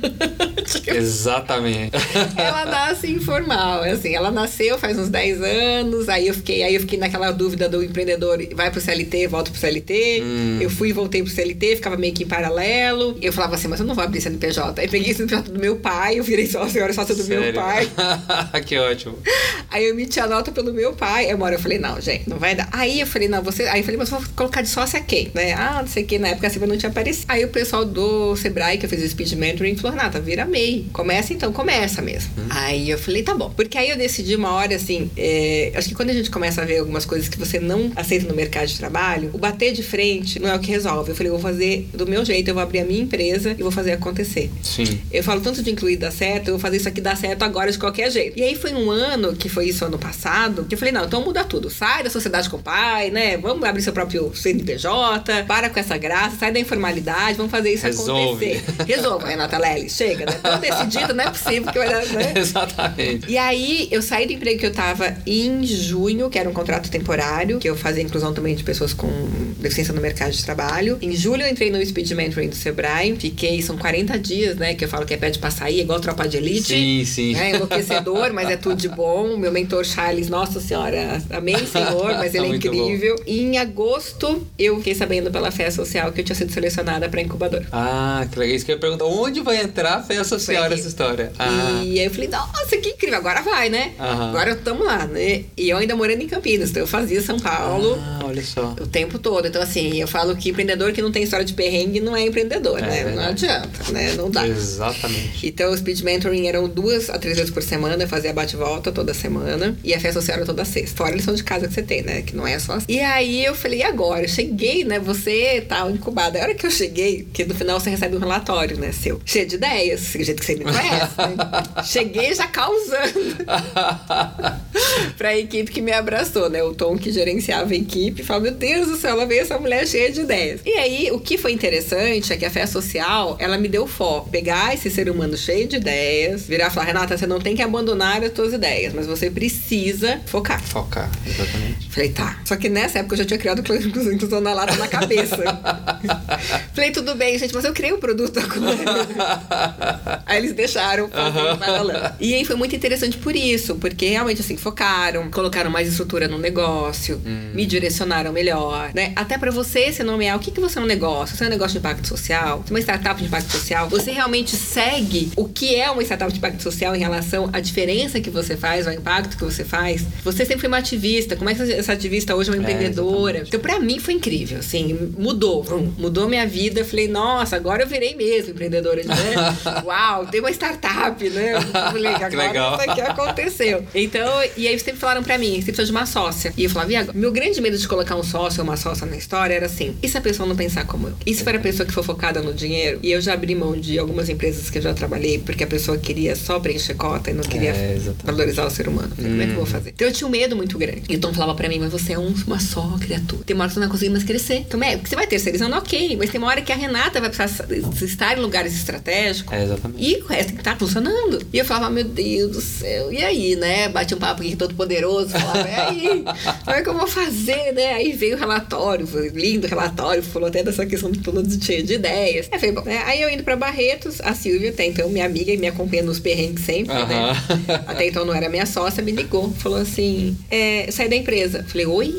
Exatamente.
ela nasce informal, assim, ela nasceu faz uns 10 anos, aí eu fiquei, aí eu fiquei naquela dúvida do empreendedor, vai pro CLT, volta pro CLT.
Hum.
Eu fui e voltei pro CLT, ficava meio que em paralelo. Eu falava assim, mas eu não vou abrir CNPJ. Aí peguei o CNPJ do meu pai, eu virei sócio, eu era sócio do
Sério?
meu pai.
que ótimo.
Aí eu emiti a nota pelo meu pai. Aí uma hora eu falei, não, gente, não vai dar. Aí eu falei, não, você. Aí eu falei, mas vou colocar de sócio a quem? Né? Ah, não sei o que, na época a Silvia não tinha aparecido. Aí o pessoal do Sebrae, que eu fiz o speed mentoring, falou, Renata, vira MEI. Começa então, começa mesmo.
Hum.
Aí eu falei, tá bom. Porque aí eu decidi uma hora assim, é, acho que quando a gente começa a ver algumas coisas que você não aceita no mercado de trabalho, o bater de frente não é o que resolve. Eu falei, eu vou fazer do meu jeito, eu vou abrir a minha empresa e vou fazer acontecer.
Sim.
Eu falo tanto de incluir dar certo, eu vou fazer isso aqui dar certo agora de qualquer jeito. E aí foi um ano, que foi isso ano passado, que eu falei, não, então muda tudo. Sai da sociedade com o pai, né? Vamos abrir seu próprio CNPJ, para com essa graça, sai da informalidade, vamos fazer isso
Resolve.
acontecer. Resolva, Renata Lely, chega, né? Tô decidida, não é possível que vai dar, né?
Exatamente.
E aí eu saí do emprego que eu tava em junho, que era um contrato temporário, que eu fazia inclusão também de pessoas com deficiência no mercado de trabalho. Em julho eu entrei no Speed Mentoring do Sebrae, fiquei, são 40 dias, né, que eu falo que é pede pra sair, igual tropa de elite.
Sim, sim.
É enlouquecedor, mas é tudo de bom. Meu mentor Charles, nossa senhora, amém, senhor, mas ele é
Muito
incrível. E em agosto eu fiquei sabendo pela fé social que eu tinha sido selecionada pra incubadora.
Ah, que legal. Isso que eu ia perguntar. Onde vai entrar a fé social nessa história? Ah,
E aí eu falei, nossa, que incrível, agora vai, né?
Aham.
Agora estamos lá, né? E eu ainda morando em Campinas, então eu fazia São Paulo.
ah, olha só.
O tempo todo. Então, assim, eu falo que empreendedor que não tem história de perrengue não é empreendedor,
É
né? Não
verdade.
adianta, né? Não dá.
Exatamente.
Então, o Speed Mentoring eram duas a três vezes por semana, eu fazia bate-volta toda semana. E a festa social era toda sexta. Fora a lição de casa que você tem, né? Que não é só assim. E aí eu falei, e agora? Eu cheguei, né? Você tá incubada. A hora que eu cheguei, que no final você recebe um relatório, né? Seu. Cheio de ideias, do jeito que você me conhece, né? Cheguei já causando pra equipe que me abraçou, né? O Tom que gerenciava a equipe falou: Meu Deus do céu, ela veio essa mulher cheia de ideias. E aí, o que foi interessante é que a fé social, ela me deu foco. Pegar esse ser humano cheio de ideias, virar e falar: Renata, você não tem que abandonar as suas ideias, mas você precisa focar.
Focar, exatamente.
Falei, tá. Só que nessa época eu já tinha criado o inclusão na lata na cabeça. Falei, tudo bem, gente, mas eu criei o produto agora. aí eles deixaram o paralelo. E aí foi muito interessante por isso, porque realmente assim, focaram, colocaram mais estrutura no negócio, me direcionaram melhor, né? Até pra você se nomear o que, que você é um negócio. Você é um negócio de impacto social? Você é uma startup de impacto social? Você realmente segue o que é uma startup de impacto social em relação à diferença que você faz, ao impacto que você faz? Você sempre foi uma ativista. Como é que essa ativista hoje é uma
É,
empreendedora? então, pra mim foi incrível, assim, mudou. Vrum, Mudou minha vida. Falei, nossa, agora eu virei mesmo empreendedora, né? Uau, tem uma startup, né? Eu falei,
Que
agora
legal.
isso aqui aconteceu. Então, e aí sempre falaram pra mim, você precisa de uma sócia. E eu falava, e agora? Meu grande medo de colocar um sócio ou uma sócia na história era assim, e se a pessoa não pensar como eu? E se for a pessoa que for focada no dinheiro? E eu já abri mão de algumas empresas que eu já trabalhei, porque a pessoa queria só preencher cota e não queria
É,
valorizar o ser humano. Falei, Como é que eu vou fazer? Então eu tinha um medo muito grande. E o Tom falava pra mim, mas você é um- uma só criatura. Tem uma hora que você não vai conseguir mais crescer. Então, é, você vai terceirizando, ok. Mas tem uma hora que a Renata vai precisar estar em lugares estratégicos.
É, exatamente.
E o resto tem que estar funcionando. E eu falava, meu Deus do céu, e aí, né? Bate um papo aqui todo poderoso, falava, e aí? Como é que eu vou fazer, né? Aí veio o relatório, foi lindo relatório, falou até dessa questão de todo cheio de ideias. Aí, falei, bom, né? aí eu indo pra Barretos, a Silvia, até então minha amiga e me acompanha nos perrengues sempre, né?
Aham.
Até então não era minha sócia, me ligou, falou assim: é, saí da empresa. Falei, oi?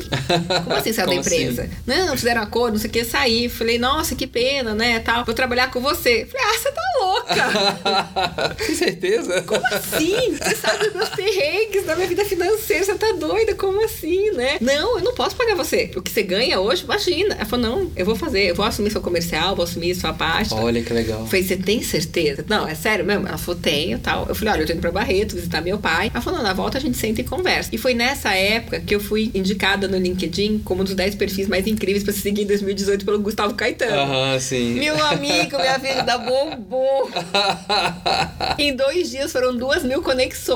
Como assim saiu da
assim?
empresa? Não, fizeram acordo, não sei o que, saí. Falei, nossa, que pena, né? Tal. Vou trabalhar com você. Falei, ah, você tá louca!
Tem certeza?
Como assim? Você sabe dos perrengues da minha vida financeira, você tá doida? Como assim, né? Não, eu não posso pagar você. O que você ganha hoje, imagina. Ela falou, não, eu vou fazer, eu vou assumir seu comercial, vou assumir sua parte.
Olha que legal.
Eu falei, você tem certeza? Não, é sério mesmo? Ela falou, tenho tal. Eu falei, olha, eu tô indo pra Barreto visitar meu pai. Ela falou, não, na volta a gente senta e conversa. E foi nessa época que eu fui indicada no LinkedIn como um dos 10 perfis mais incríveis pra se seguir em 2018 pelo Gustavo Caetano.
Aham, sim.
Meu amigo, minha vida bombou. em dois dias foram duas mil conexões.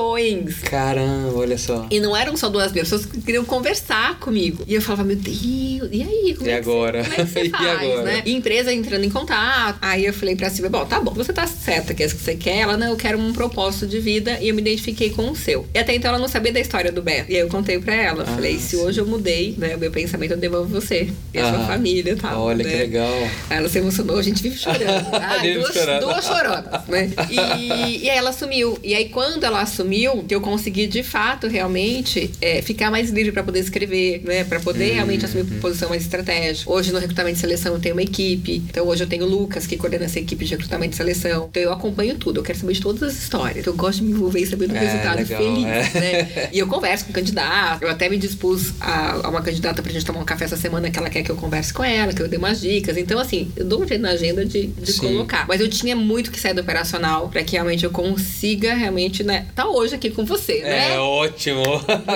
Caramba, olha só.
E não eram só duas pessoas que queriam conversar comigo. E eu falava, meu Deus, e aí? Como
E
é que
agora?
Você, como é que você
E
faz,
agora?
né? E empresa entrando em contato. Aí eu falei pra Silvia, bom, tá bom, você tá certa que é isso que você quer. Ela, não, eu quero um propósito de vida e eu me identifiquei com o seu. E até então ela não sabia da história do Beto. E aí eu contei pra ela.
Ah,
falei, se hoje eu mudei, né, o meu pensamento, eu devolvo você. E a sua
Aham.
família e tal.
Olha
né?
que legal.
Aí ela se emocionou, a gente vive chorando. Ah, duas,
chorando.
duas choronas, né? E, e aí ela assumiu. E aí, quando ela assumiu, que eu consegui de fato realmente é, ficar mais livre pra poder escrever, né? Pra poder
Uhum.
realmente assumir posição mais estratégica. Hoje no recrutamento de seleção eu tenho uma equipe. Então hoje eu tenho o Lucas que coordena essa equipe de recrutamento de seleção. Então eu acompanho tudo. Eu quero saber de todas as histórias. Eu gosto de me envolver e saber do
É,
resultado
legal,
feliz,
é.
né? E eu converso com o candidato. Eu até me dispus a, a uma candidata pra gente tomar um café essa semana que ela quer que eu converse com ela, que eu dê umas dicas. Então, assim, eu dou um jeito na agenda de, de
Sim.
colocar. Mas eu tinha muito que sair do operacional pra que realmente eu consiga realmente, né? Tá hoje aqui com você, né?
É ótimo.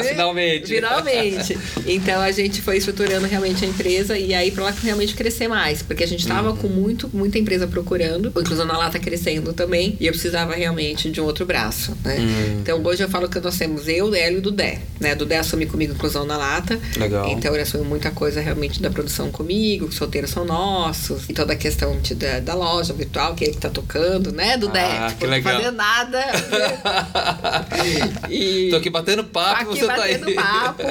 Finalmente.
Finalmente. Então a gente foi estruturando realmente a empresa e aí pra ela realmente crescer mais. Porque a gente tava
Uhum.
com muito, muita empresa procurando. A inclusão na lata crescendo também. E eu precisava realmente de um outro braço, né?
Hum.
Então hoje eu falo que nós temos eu, Hélio e o Dudé. Né? Dudé assume comigo inclusão na lata.
Legal.
Então ele assume muita coisa realmente da produção comigo, os solteiros são nossos, e toda a questão de, da, da loja virtual, que ele que tá tocando, né? Do
Ah,
Deck.
que legal.
Não fazer nada. e...
Tô aqui batendo papo,
aqui
você tá
batendo
aí.
papo.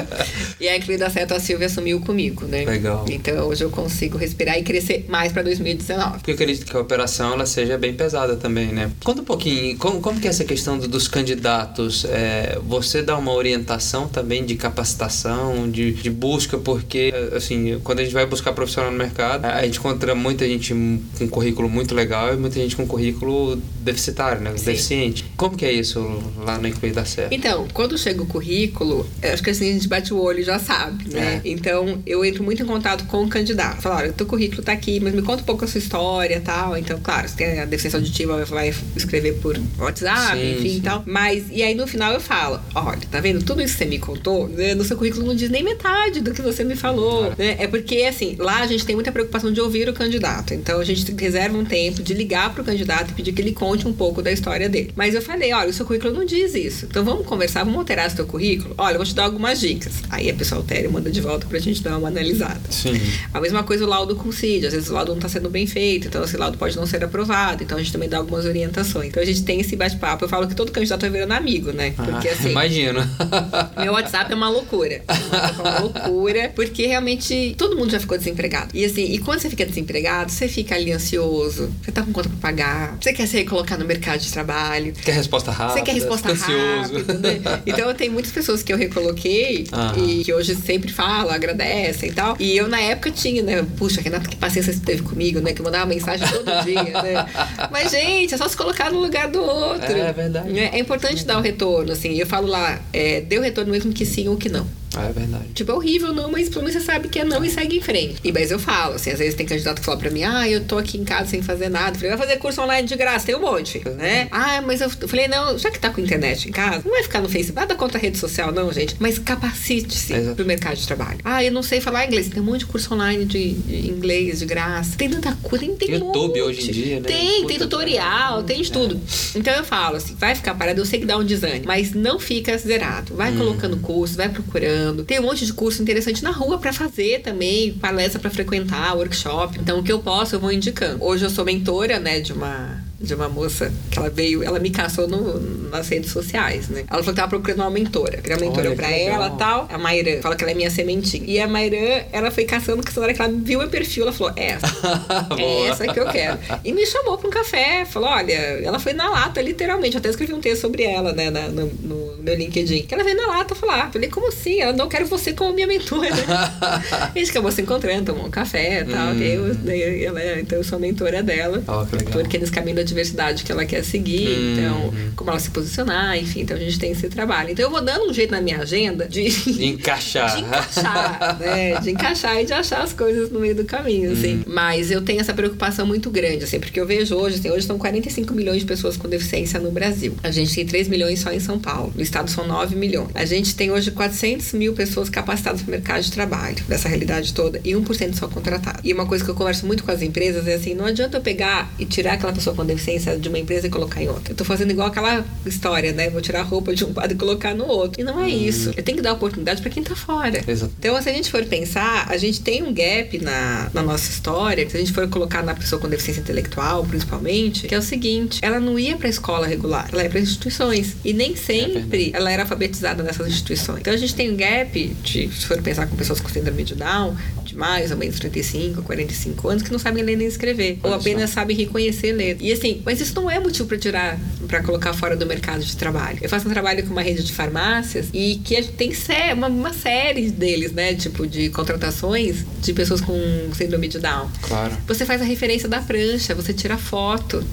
E a Incluída Certo, a Silvia assumiu comigo, né?
Legal.
Então hoje eu consigo respirar e crescer mais pra 2019.
Porque eu acredito que a operação ela seja bem pesada também, né? Conta um pouquinho, como, como que é essa questão do- dos candidatos? É, você dá uma orientação também de capacitação, de, de busca, porque, assim, quando a gente vai buscar profissional no mercado, a gente encontra muita gente com currículo muito legal e muita gente com currículo deficitário, né?
Sim.
Deficiente. Como que é isso lá no Incluída Certo?
Então, quando chega o currículo, eu acho que assim a gente bate o olho e já sabe, né?
É.
Então, eu entro muito em contato com o candidato. Falo, olha, teu currículo tá aqui, mas me conta um pouco a sua história e tal. Então, claro, se tem a deficiência auditiva, vai escrever por WhatsApp,
Sim,
enfim
sim.
e tal. Mas, e aí no final eu falo, olha, tá vendo? Tudo isso que você me contou, né, no seu currículo não diz nem metade do que você me falou. né? É porque, assim, lá a gente tem muita preocupação de ouvir o candidato. Então, a gente reserva um tempo de ligar pro candidato e pedir que ele conte um pouco da história dele. Mas eu falei, olha, o seu currículo não diz isso. Então, vamos conversar, vamos alterar esse teu currículo? Olha, eu vou te dar algumas dicas. Aí a pessoa altera e manda de volta pra gente dar uma analisada.
Sim.
A mesma coisa o laudo com CID. Às vezes o laudo não está sendo bem feito, então esse laudo pode não ser aprovado. Então a gente também dá algumas orientações. Então a gente tem esse bate-papo. Eu falo que todo candidato vai virando amigo, né? Porque
Ah,
assim.
Imagino.
Meu WhatsApp é uma loucura. É uma loucura. Porque realmente todo mundo já ficou desempregado. E assim, e quando você fica desempregado, você fica ali ansioso. Você tá com conta pra pagar. Você quer se recolocar no mercado de trabalho.
Quer resposta rápida?
Você quer resposta
fica ansioso.
né? Então tenho muitas pessoas que eu recoloquei e que hoje sempre falam, agradecem e tal. E eu na época tinha, né? Puxa, Renata, que paciência você teve comigo, né? Que eu mandava mensagem todo dia, né? Mas, gente, é só se colocar no lugar do outro.
É verdade.
Né? É importante dar o retorno, assim. Eu falo lá, é, dê o retorno mesmo que sim ou que não.
Ah, é verdade.
Tipo, é horrível, não, mas pelo menos você sabe que é não e segue em frente. E mas eu falo, assim, às vezes tem candidato que fala pra mim, ah, eu tô aqui em casa sem fazer nada. Eu falei, vai fazer curso online de graça, tem um monte, né? Ah, mas eu eu falei, não, já que tá com internet em casa, não vai ficar no Facebook, nada contra a rede social, não, gente. Mas capacite-se pro mercado de trabalho. Ah, eu não sei falar inglês. Tem um monte de curso online de, de inglês, de graça. Tem tanta coisa, tem, tem
YouTube hoje em dia, né?
Tem,
Puta,
tem tutorial, tem de tudo. Então eu falo assim, vai ficar parado, eu sei que dá um desânimo, mas não fica zerado. Vai
Hum.
colocando curso, vai procurando. Tem um monte de curso interessante na rua pra fazer também, palestra pra frequentar, workshop. Então o que eu posso, eu vou indicando. Hoje eu sou mentora, né, de uma de uma moça que ela veio, ela me caçou no, nas redes sociais, né? Ela falou que tava procurando uma mentora. Queria uma mentora
Olha,
pra ela tal. A Mairã fala que ela é minha sementinha. E a Mairã, ela foi caçando, que na hora que ela viu meu perfil, ela falou: "É essa. É essa que eu quero. E me chamou pra um café. Falou: olha, ela foi na lata, literalmente. Eu até escrevi um texto sobre ela, né, na- no, no meu LinkedIn. Que ela veio na lata falar. Falei, como assim? Ela não quero você como minha mentora. a gente acabou se encontrando, tomou um café e tal.
Hum.
que eu, daí ela, é- então eu sou mentora dela.
Legal.
Porque nesse caminho da diversidade que ela quer seguir,
Hum.
então, como ela se posicionar, enfim, então a gente tem esse trabalho. Então eu vou dando um jeito na minha agenda de,
De encaixar.
de encaixar, né? De encaixar e de achar as coisas no meio do caminho, assim. Mas eu tenho essa preocupação muito grande, assim, porque eu vejo hoje, assim, hoje são 45 milhões de pessoas com deficiência no Brasil. A gente tem 3 milhões só em São Paulo. No estado são 9 milhões. A gente tem hoje 400 mil pessoas capacitadas para o mercado de trabalho, dessa realidade toda, e 1% só contratado. E uma coisa que eu converso muito com as empresas é assim, não adianta eu pegar e tirar aquela pessoa com deficiência de uma empresa e colocar em outra. Eu tô fazendo igual aquela história, né? Vou tirar a roupa de um lado e colocar no outro. E não é isso. Eu tenho que dar oportunidade para quem tá fora.
Exato.
Então, se a gente for pensar, a gente tem um gap na, na nossa história, se a gente for colocar na pessoa com deficiência intelectual, principalmente, que é o seguinte: ela não ia pra escola regular, ela ia para instituições. E nem sempre
verdade.
ela era alfabetizada nessas instituições. Então, a gente tem um gap, de, se for pensar com pessoas com síndrome de Down, de mais ou menos 35, 45 anos, que não sabem ler nem escrever. ou
só.
apenas sabem reconhecer ler. E assim, mas isso não é motivo para tirar, para colocar fora do mercado de trabalho. Eu faço um trabalho com uma rede de farmácias e que tem sé- uma, uma série deles, né? Tipo, de contratações de pessoas com síndrome de Down.
Claro.
Você faz a referência da prancha, você tira foto.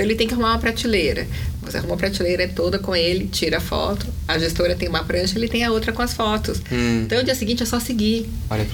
Então ele tem que arrumar uma prateleira. Você arruma a prateleira toda com ele, tira a foto. A gestora tem uma prancha, ele tem a outra com as fotos.
Hum.
Então o dia seguinte é só seguir.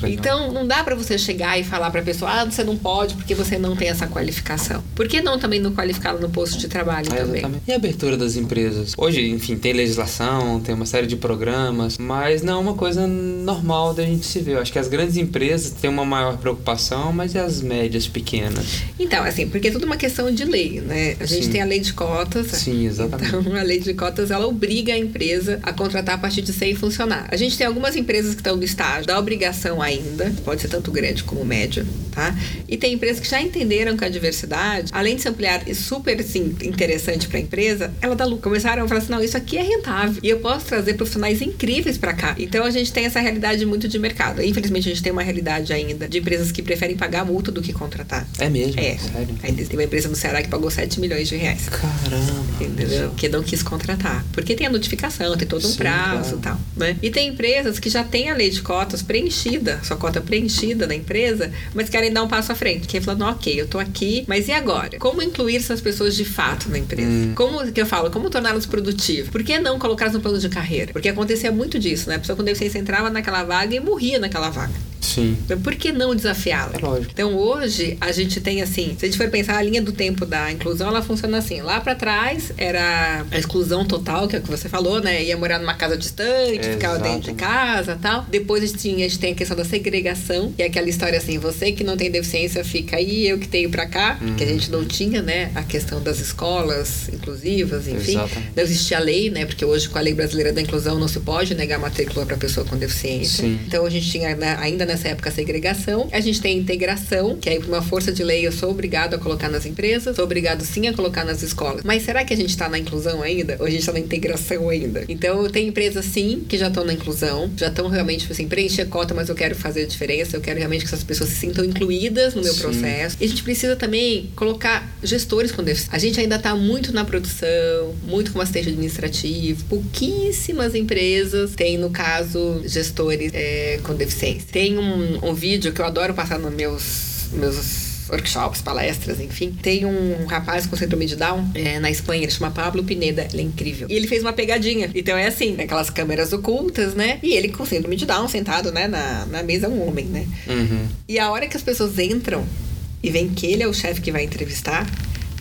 Então não dá pra você chegar e falar pra pessoa, ah, você não pode porque você não tem essa qualificação. Por que não também não qualificá-lo no posto de trabalho
É,
também?
exatamente. E a abertura das empresas? Hoje, enfim, tem legislação, tem uma série de programas, mas não é uma coisa normal da gente se ver. Eu acho que as grandes empresas têm uma maior preocupação, mas e as médias pequenas?
Então, assim, porque é tudo uma questão de lei, né? A gente
Sim.
tem a lei de cotas,
Sim, exatamente.
Então, a lei de cotas, ela obriga a empresa a contratar a partir de 100 funcionários. A gente tem algumas empresas que estão no estágio da obrigação ainda, pode ser tanto grande como médio, tá? E tem empresas que já entenderam que a diversidade, além de se ampliar e super assim, interessante para a empresa, ela dá lucro. Começaram a falar assim: não, isso aqui é rentável e eu posso trazer profissionais incríveis para cá. Então a gente tem essa realidade muito de mercado. Infelizmente, a gente tem uma realidade ainda de empresas que preferem pagar multa do que contratar.
É mesmo?
É.
Sério?
Ainda tem uma empresa no Ceará que pagou 7 milhões de reais.
Caramba.
Entendeu? Que não quis contratar. Porque tem a notificação, tem todo um
Sim,
prazo e
claro.
tal. Né? E tem empresas que já têm a lei de cotas preenchida, sua cota preenchida na empresa, mas querem dar um passo à frente. Que é falando, ok, eu tô aqui, mas e agora? Como incluir essas pessoas de fato na empresa?
Hum.
Como que eu falo? Como torná-las produtivas? Por que não colocá-las no plano de carreira? Porque acontecia muito disso, né? A pessoa com deficiência entrava naquela vaga e morria naquela vaga.
Sim.
Então, por que não desafiá-la?
É lógico.
Então, hoje, a gente tem assim, se a gente for pensar a linha do tempo da inclusão, ela funciona assim. Lá pra trás era a exclusão total, que é o que você falou, né? Ia morar numa casa distante, ficava dentro de
Exatamente.
casa tal. Depois a gente, tinha, a gente tem a questão da segregação, que é aquela história assim, você que não tem deficiência fica aí, eu que tenho pra cá, que a gente não tinha, né? A questão das escolas inclusivas, enfim.
Exatamente.
Não existia lei, né? Porque hoje, com a lei brasileira da inclusão, não se pode negar matrícula pra pessoa com deficiência.
Sim.
Então a gente tinha né, ainda nessa época a segregação. A gente tem a integração, que aí por uma força de lei eu sou obrigado a colocar nas empresas, sou obrigado sim a colocar nas escolas. Mas será que a gente está na inclusão ainda? Ou a gente está na integração ainda? Então tem empresas sim que já estão na inclusão, já estão realmente tipo assim, preencher cota, mas eu quero fazer a diferença, eu quero realmente que essas pessoas se sintam incluídas no meu
Sim.
processo. E a gente precisa também colocar gestores com deficiência. A gente ainda está muito na produção, muito com assistente administrativo. Pouquíssimas empresas têm, no caso, gestores é, com deficiência. Tem um, um vídeo que eu adoro passar nos meus, meus workshops, palestras, enfim. Tem um rapaz com síndrome de Down é, na Espanha, ele chama Pablo Pineda, ele é incrível. E ele fez uma pegadinha. Então é assim, naquelas câmeras ocultas, né? E ele com síndrome de Down, sentado, né, na, na mesa, um homem, né?
Uhum.
E a hora que as pessoas entram e veem que ele é o chefe que vai entrevistar,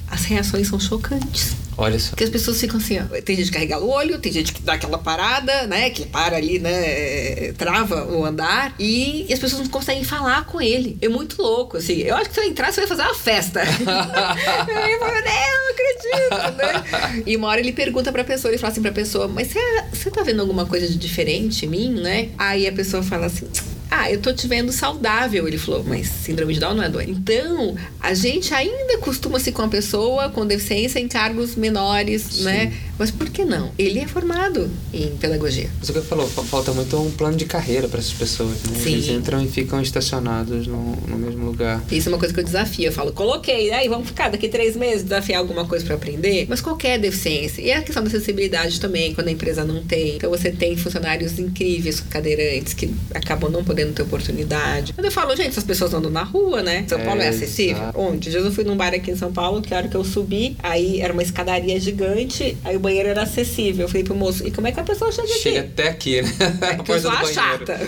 as reações são chocantes.
Olha só.
Porque as pessoas ficam assim, ó, tem gente que carrega o olho, tem gente que dá aquela parada, né? Que para ali, né? é, Trava o andar. E, e as pessoas não conseguem falar com ele. É muito louco, assim. Eu acho que se eu entrar, você vai fazer uma festa. Eu falo, "Não, não acredito, né? E uma hora ele pergunta pra pessoa, ele fala assim pra pessoa, mas você, você tá vendo alguma coisa de diferente em mim, né? Aí a pessoa fala assim. Ah, eu tô te vendo saudável, ele falou, mas síndrome de Down não é doente. Então, a gente ainda costuma-se com a pessoa com deficiência em cargos menores, né? Mas por que não? Ele é formado em pedagogia.
Mas o que eu falou, fa- falta muito um plano de carreira para essas pessoas, né?
Sim.
Eles entram e ficam estacionados no, no mesmo lugar.
Isso é uma coisa que eu desafio. Eu falo, coloquei, aí vamos ficar daqui três meses, desafiar alguma coisa para aprender. Mas qualquer deficiência. E a questão da acessibilidade também, quando a empresa não tem. Então você tem funcionários incríveis, cadeirantes, que acabam não podendo ter oportunidade. Mas eu falo, gente, essas pessoas andam na rua, né? São Paulo é,
É,
acessível.
exato.
Onde? Jesus eu fui num bar aqui em São Paulo, que a hora que eu subi, aí era uma escadaria gigante, aí o banheiro era acessível. Eu falei pro moço, e como é que a pessoa chega aqui?
Chega até aqui, né?
É porque eu sou
do
a chata.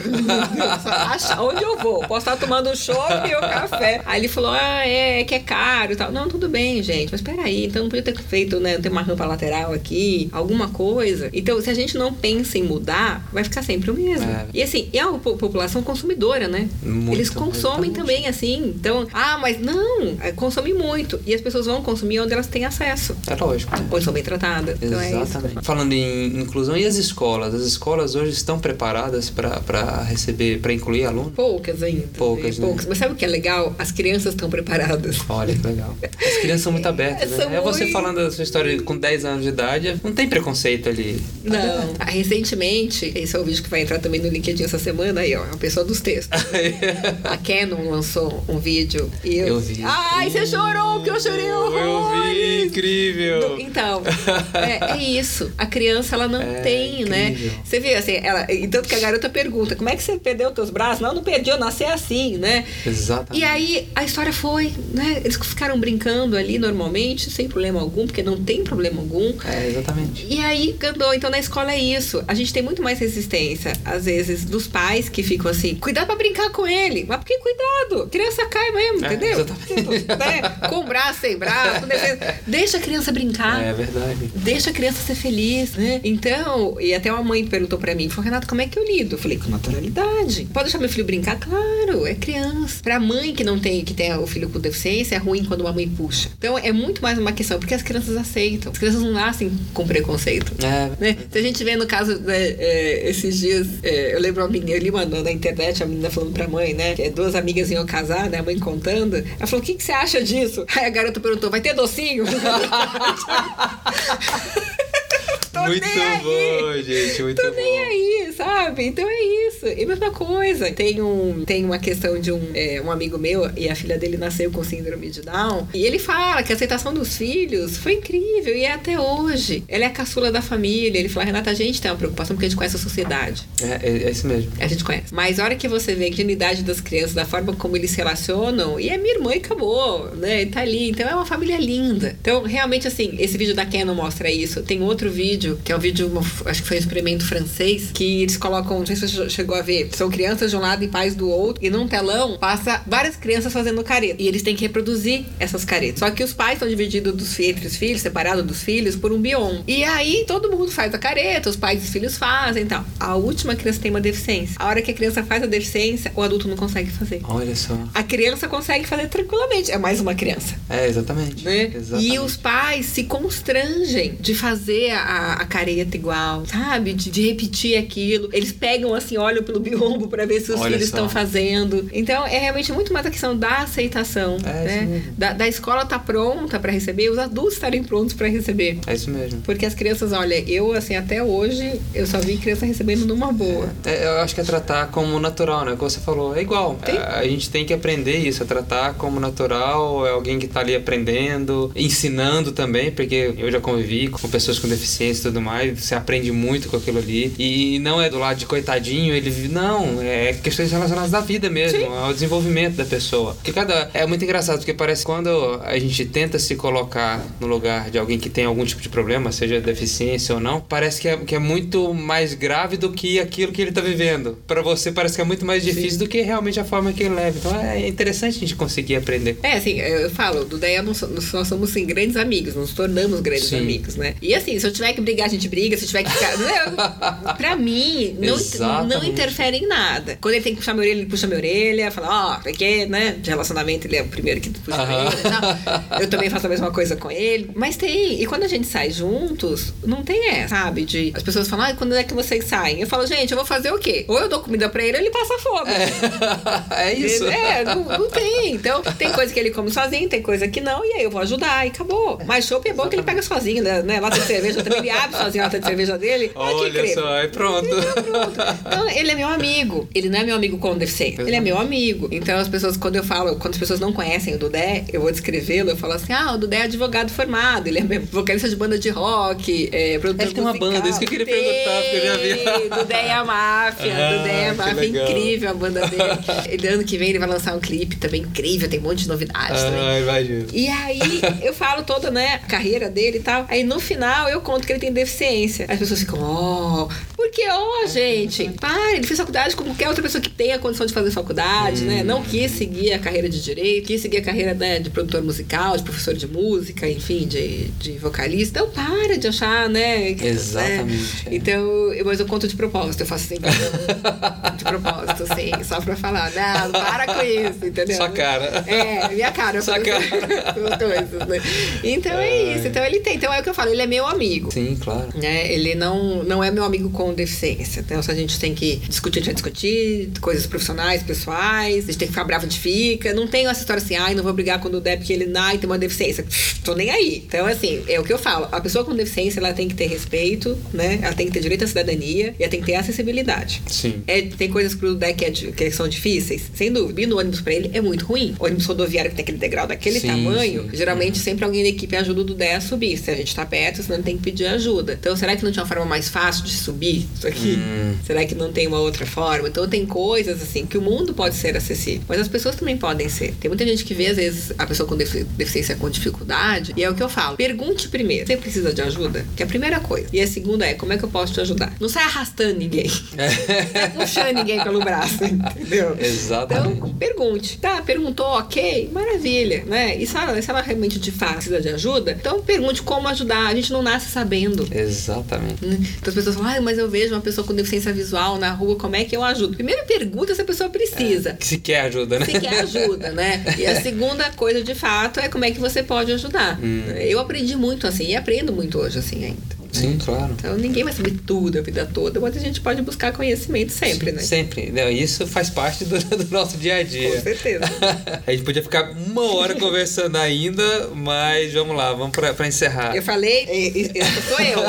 Onde eu vou? Posso estar tomando um chopp ou café. Aí ele falou: ah, é, é que é caro e tal. Não, tudo bem, gente. Mas peraí, então não podia ter feito, né? Ter uma rampa lateral aqui, alguma coisa. Então, se a gente não pensa em mudar, vai ficar sempre o mesmo.
É.
E assim, é uma po- população consumidora, né?
Muito,
Eles consomem
exatamente.
também, assim. Então, ah, mas não, é, consome muito. E as pessoas vão consumir onde elas têm acesso.
É lógico. né?
Onde são bem tratadas. Então é.
Exatamente. Falando em inclusão, e as escolas? As escolas hoje estão preparadas para receber, para incluir aluno?
Poucas ainda.
Poucas, né?
poucas. Mas sabe o que é legal? As crianças estão preparadas.
Olha que legal. As crianças são muito abertas,
São
né? É você
muito-
falando da sua história com 10 anos de idade, não tem preconceito ali.
Não. Ah, Recentemente, esse é o vídeo que vai entrar também no LinkedIn essa semana aí, ó. A pessoa dos textos. A Canon lançou um vídeo e eu.
Eu vi.
Ai, você chorou, que eu chorei horrores.
incrível.
Então, é, é isso. A criança, ela não
É,
tem, né?
incrível.
Você viu, assim, ela, e tanto que a garota pergunta, como é que você perdeu teus braços? Não, não perdi, eu nasci assim, né?
Exatamente.
E aí a história foi, né? Eles ficaram brincando ali normalmente, sem problema algum, porque não tem problema algum.
É, exatamente.
E aí andou. Então na escola é isso. A gente tem muito mais resistência, às vezes, dos pais que ficam assim, cuidado pra brincar com ele. Mas por que cuidado? Criança cai mesmo,
É,
entendeu?
exatamente.
Né? Com braço, sem braço. Deixa a criança brincar.
É verdade.
Deixa a criança ser feliz, né? Então, e até uma mãe perguntou para mim, falou, Renato, como é que eu lido? Eu falei, com naturalidade. Pode deixar meu filho brincar? Claro, é criança. Pra mãe que não tem, que tem o filho com deficiência, é ruim quando uma mãe puxa. Então, é muito mais uma questão, porque as crianças aceitam. As crianças não nascem com preconceito. É. Né? Se a gente vê no caso, né, é, esses dias, é, eu lembro uma menina, eu li uma, na internet, a menina falando pra mãe, né, que duas amigas iam casar, né, a mãe contando. Ela falou, o que, que você acha disso? Aí a garota perguntou, vai ter docinho?
muito bom, gente, muito
Tô
bom.
nem aí, sabe? Então é isso. E mesma coisa. Tem, um, tem uma questão de um, é, um amigo meu e a filha dele nasceu com síndrome de Down. E ele fala que a aceitação dos filhos foi incrível e é até hoje. Ela é a caçula da família. Ele fala, Renata, a gente tem uma preocupação porque a gente conhece a sociedade.
É, é, é isso mesmo.
A gente conhece. Mas a hora que você vê a dignidade das crianças, da forma como eles se relacionam, e é minha irmã e acabou, né? E tá ali. Então é uma família linda. Então, realmente, assim, esse vídeo da Canon mostra isso. Tem outro vídeo, que é um vídeo, acho que foi um experimento francês, que eles colocam, não sei se você chegou a ver, são crianças de um lado e pais do outro, e num telão passa várias crianças fazendo careta. E eles têm que reproduzir essas caretas. Só que os pais estão divididos dos, entre os filhos, separados dos filhos, por um bioma. E aí todo mundo faz a careta, os pais e os filhos fazem e tal. A última criança tem uma deficiência. A hora que a criança faz a deficiência, o adulto não consegue fazer.
Olha só.
A criança consegue fazer tranquilamente. É mais uma criança.
É, exatamente.
Né?
exatamente.
E os pais se constrangem de fazer a, a careta igual, sabe? De, de, repetir aquilo. Eles pegam assim, olham pelo biombo para ver se os
Olha
filhos
só.
estão fazendo. Então é realmente muito mais a questão da aceitação,
É isso
né? Da, da escola estar pronta para receber, os adultos estarem prontos para receber.
É isso mesmo.
Porque as crianças, olha, eu assim, até hoje, eu só vi criança recebendo numa boa.
É, eu acho que é tratar como natural, né? Como você falou, é igual.
Tem-
A, a gente tem que aprender isso, é tratar como natural, é alguém que tá ali aprendendo, ensinando também, porque eu já convivi com pessoas com deficiência tudo mais, você aprende muito com aquilo ali. E não é do lado de coitadinho, ele. Não, é questões relacionadas à vida mesmo,
Sim.
ao desenvolvimento da pessoa. Porque cada. É muito engraçado, porque parece que quando a gente tenta se colocar no lugar de alguém que tem algum tipo de problema, seja deficiência ou não, parece que é, que é muito mais grave do que aquilo que ele tá vivendo. Pra você parece que é muito mais difícil do que realmente a forma que ele leva. Então é interessante a gente conseguir aprender.
É, assim, eu falo, do Deia nós nós somos assim, grandes amigos, nos tornamos grandes
Sim.
amigos, né? E assim, se eu tiver que brigar, a gente briga, se tiver que ficar. Não, pra mim, não, não interfere em nada. Quando ele tem que puxar minha orelha, ele puxa minha orelha, fala, ó, porque, né? De relacionamento, ele é o primeiro que puxa minha orelha. Não, eu também faço a mesma coisa com ele. Mas tem. E quando a gente sai juntos, não tem essa, sabe? De, as pessoas falam, ah, quando é que vocês saem? Eu falo, gente, eu vou fazer o quê? Ou eu dou comida pra ele ou ele passa fome.
É, isso.
É, não, não tem. Então, tem coisa que ele come sozinho, tem coisa que não, e aí eu vou ajudar e acabou. Mas chopp é bom que ele pega sozinho, né? né? Lata de cerveja também, ele sozinho a lata de cerveja dele. Ah, que
Olha
incrível.
só, aí pronto.
Pronto. Então, ele é meu amigo. Ele não é meu amigo com deficiência. Ele é meu amigo. Então, as pessoas, quando eu falo, quando as pessoas não conhecem o Dudé, eu vou descrevê-lo, eu falo assim: ah, o Dudé é advogado formado, ele é vocalista de banda de rock, é produtor
Ele tem uma
musical.
banda, isso que eu queria perguntar, porque eu já vi.
Tem, Dudé e a máfia,
Ah,
Dudé e a máfia, incrível a banda dele. Ele, ano que vem ele vai lançar um clipe também incrível, tem um monte de novidades também.
Ah, imagina.
E aí, eu falo toda, né, a carreira dele e tal. Aí no final eu conto que ele tem deficiência. As pessoas ficam, ó. Porque, ó, gente, para, ele fez faculdade como qualquer outra pessoa que tem a condição de fazer faculdade, né? Não quis seguir a carreira de direito, quis seguir a carreira né, de produtor musical, de professor de música, enfim, de, de vocalista. Então para de achar, né? que-
Exatamente,
né?
é.
Então, eu- mas eu conto de propósito, eu faço assim, de propósito, assim, só pra falar, não, para com isso, entendeu?
Sua cara.
É, minha cara.
Sua cara.
as coisas, né? Então é
Ai.
isso. Então ele tem. Então é o que eu falo, ele é meu amigo.
Sim, claro.
Né? Ele não, não é meu amigo com deficiência. Então, se a gente tem que discutir, a gente vai discutir coisas profissionais, pessoais, a gente tem que ficar bravo, a gente fica. Não tem essa história assim, ai, não vou brigar quando der porque ele ai, tem uma deficiência. Pff, Tô nem aí. Então, assim, é o que eu falo. A pessoa com deficiência, ela tem que ter respeito, né? Ela tem que ter direito à cidadania e ela tem que ter acessibilidade.
Sim.
É, tem coisas pro deck que, é que são difíceis, sem dúvida. Ir no ônibus pra ele é muito ruim. ônibus rodoviário que tem aquele degrau daquele
Sim,
tamanho,
sim.
geralmente sempre alguém da equipe ajuda o Dudé a subir. Se a gente tá perto, senão ele tem que pedir ajuda. Então, será que não tinha uma forma mais fácil de subir isso aqui?
Hum.
Será que não tem uma outra forma? Então, tem coisas assim que o mundo pode ser acessível, mas as pessoas também podem ser. Tem muita gente que vê, às vezes, a pessoa com defi- deficiência com dificuldade, e é o que eu falo. Pergunte primeiro: você precisa de ajuda? Que é a primeira coisa. E a segunda é: como é que eu posso te ajudar? Não sai arrastando ninguém. Não sai puxando ninguém. pelo braço, entendeu?
Exatamente.
Então, pergunte. Tá, perguntou, ok, maravilha, né? E se ela, se ela realmente de fato precisa de ajuda, então pergunte como ajudar. A gente não nasce sabendo.
Exatamente.
Então as pessoas falam, ah, mas eu vejo uma pessoa com deficiência visual na rua, como é que eu ajudo? Primeiro pergunta se a pessoa precisa.
É, se quer ajuda, né?
Se quer ajuda, né? E a segunda coisa, de fato, é como é que você pode ajudar. Hum. Eu aprendi muito assim, e aprendo muito hoje assim ainda.
Sim, claro.
Então ninguém vai saber tudo a vida toda, mas a gente pode buscar conhecimento sempre, né?
Sempre. Não, isso faz parte do, do, nosso dia a dia.
Com certeza.
a gente podia ficar uma hora conversando ainda, mas vamos lá, vamos pra, pra encerrar.
Eu falei, isso sou eu.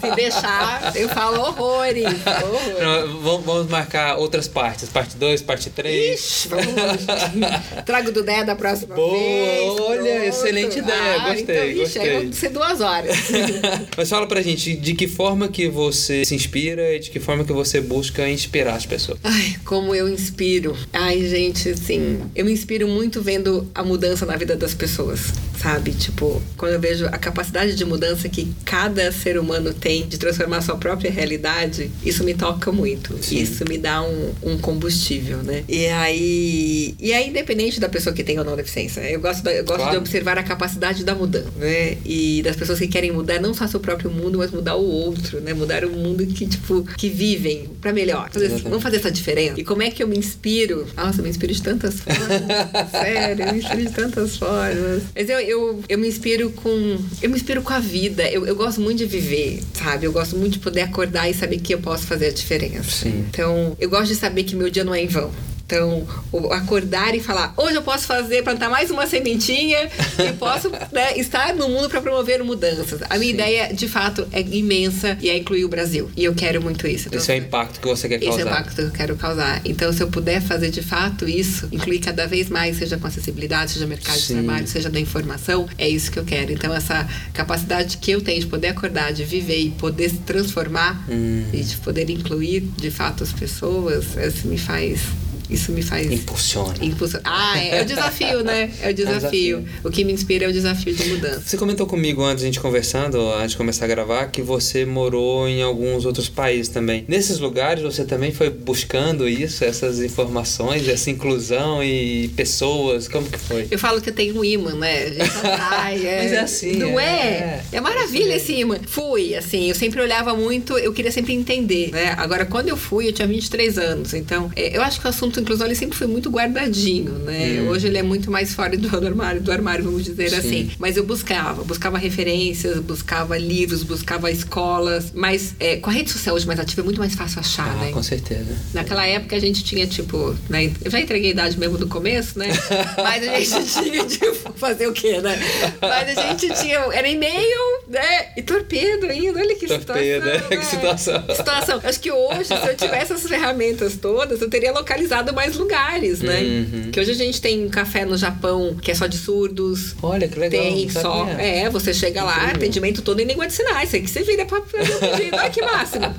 Se deixar, eu falo horrores. horrores.
Não, vamos, vamos, marcar outras partes, parte 2, parte 3.
Ixi, vamos. Trago do ideia da próxima
Boa,
vez.
Olha, pronto. excelente ideia, ah, gostei. Então, ixi, gostei.
aí vão ser duas horas.
mas fala pra gente gente, de que forma que você se inspira e de que forma que você busca inspirar as pessoas?
Ai, como eu inspiro. Ai, gente, assim, eu me inspiro muito vendo a mudança na vida das pessoas, sabe? Tipo, quando eu vejo a capacidade de mudança que cada ser humano tem de transformar a sua própria realidade, isso me toca muito. Sim. Isso me dá um, um combustível, né? E aí, e aí, independente da pessoa que tem ou não deficiência, eu gosto, eu gosto claro. de observar a capacidade da mudança, né? E das pessoas que querem mudar não só seu próprio mundo, mas mudar o outro, né? Mudar o mundo que, tipo, que vivem para melhor. Fazer, vamos fazer essa diferença. E como é que eu me inspiro? Nossa, eu me inspiro de tantas formas. Sério, eu me inspiro de tantas formas. Mas eu, eu, eu me inspiro com. Eu me inspiro com a vida. Eu, eu gosto muito de viver, sabe? Eu gosto muito de poder acordar e saber que eu posso fazer a diferença.
Sim.
Então, eu gosto de saber que meu dia não é em vão. Então, acordar e falar, hoje eu posso fazer, plantar mais uma sementinha e posso né, estar no mundo para promover mudanças. A minha Sim. ideia, de fato, é imensa e é incluir o Brasil. E eu quero muito isso.
Então, esse é o impacto que você quer causar.
Esse é o impacto que eu quero causar. Então, se eu puder fazer de fato isso, incluir cada vez mais, seja com acessibilidade, seja mercado Sim. de trabalho, seja da informação, é isso que eu quero. Então, essa capacidade que eu tenho de poder acordar, de viver e poder se transformar hum. e de poder incluir de fato as pessoas, isso me faz isso me faz.
Impulsiona.
Impulsiona. Ah, é, é o desafio, né? É o desafio. É o desafio. O que me inspira é o desafio de mudança.
Você comentou comigo antes de a gente conversando, antes de começar a gravar, que você morou em alguns outros países também. Nesses lugares você também foi buscando isso, essas informações, essa inclusão e pessoas? Como que foi?
Eu falo que eu tenho um imã, né? A gente atrai, é...
Mas é assim.
Não é? É, é maravilha esse imã. Fui, assim, eu sempre olhava muito, eu queria sempre entender, né? Agora, quando eu fui, eu tinha 23 anos, então é, eu acho que o assunto assunto inclusão ele sempre foi muito guardadinho, né? Hum. Hoje ele é muito mais fora do, armário, do armário, vamos dizer Sim. assim. Mas eu buscava, buscava referências, buscava livros, buscava escolas. Mas é, com a rede social hoje mais ativa é muito mais fácil achar,
ah,
né?
Com certeza.
Naquela época a gente tinha, tipo, né? Eu já entreguei a idade mesmo do começo, né? Mas a gente tinha, tipo, fazer o quê, né? Mas a gente tinha, era e-mail, né? E torpedo ainda, olha que torpedo, situação.
Né? Que situação.
situação. Acho que hoje, se eu tivesse essas ferramentas todas, eu teria localizado mais lugares, né? Uhum. Que hoje a gente tem café no Japão que é só de surdos.
Olha, que legal.
Tem só. É, você chega lá, atendimento todo em língua de sinais. Aí que você vira pra fazer o pedido. Olha que máximo.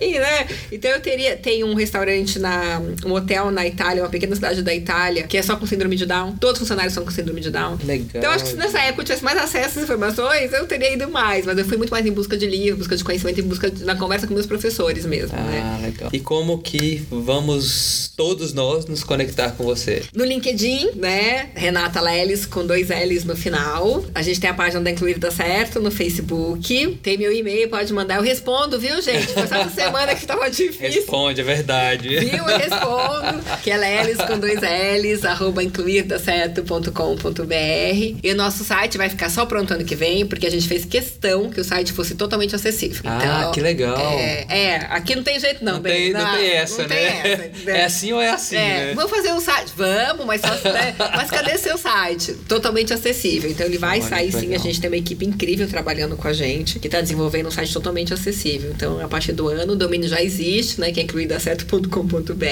E, né? Então eu teria. Tem um restaurante na. um hotel na Itália, uma pequena cidade da Itália, que é só com síndrome de Down. Todos os funcionários são com síndrome de Down.
Legal.
Então acho que se nessa época eu tivesse mais acesso às informações, eu teria ido mais. Mas eu fui muito mais em busca de livro, busca de conhecimento, em busca de, na conversa com meus professores mesmo.
Ah,
né?
legal. E como que vamos todos nós nos conectar com você?
No LinkedIn, né? Renata Leles com dois L's no final. A gente tem a página da Incluir Dá Certo no Facebook. Tem meu e-mail, pode mandar. Eu respondo, viu, gente? Foi só essa semana que tava difícil.
Responde, é verdade.
Viu? Eu respondo. Que é Lelis com dois L's, arroba incluirdacerto.com.br. E o nosso site vai ficar só pronto ano que vem, porque a gente fez questão que o site fosse totalmente acessível.
Ah, então, que legal.
É, é, aqui não tem jeito não,
não Tem, não, não tem essa,
não
né?
Tem essa,
é assim ou é assim, é,
né? Vamos fazer um site? Vamos, mas, só, né? mas cadê seu site? Totalmente acessível. Então ele vai Olha, sair sim. A gente tem uma equipe incrível trabalhando com a gente, que está desenvolvendo um site totalmente acessível. Então, a partir do ano, domínio já existe né? Que é incluidacerto.com.br.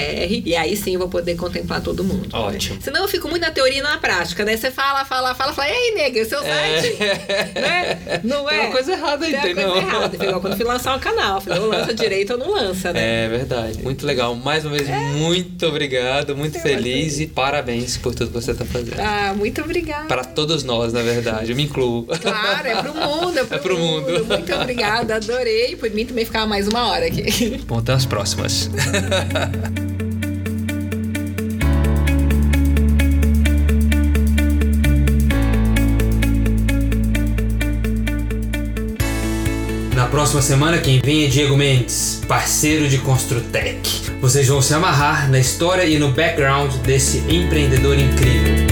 E aí sim eu vou poder contemplar todo mundo.
Ótimo.
Né? Senão eu fico muito na teoria e na prática, né? Você fala, fala, fala, fala, e aí, nega, seu é. site? É. Né? Não é?
Tem uma coisa errada aí,
Tem uma coisa errada. Igual quando fui lançar um canal. Falei, ou lança direito ou não lança, né?
É verdade. Muito legal. Mais uma vez, é. muito obrigado, muito é feliz e parabéns por tudo que você está fazendo.
Ah, muito obrigada.
Para todos nós, na verdade. Eu me incluo.
Claro, é pro mundo. É pro, é pro mundo. mundo. Muito obrigada, adorei. Por mim também ficava mais uma hora aqui.
Bom, até as próximas. Na próxima semana, quem vem é Diego Mendes, parceiro de Construtec. Vocês vão se amarrar na história e no background desse empreendedor incrível.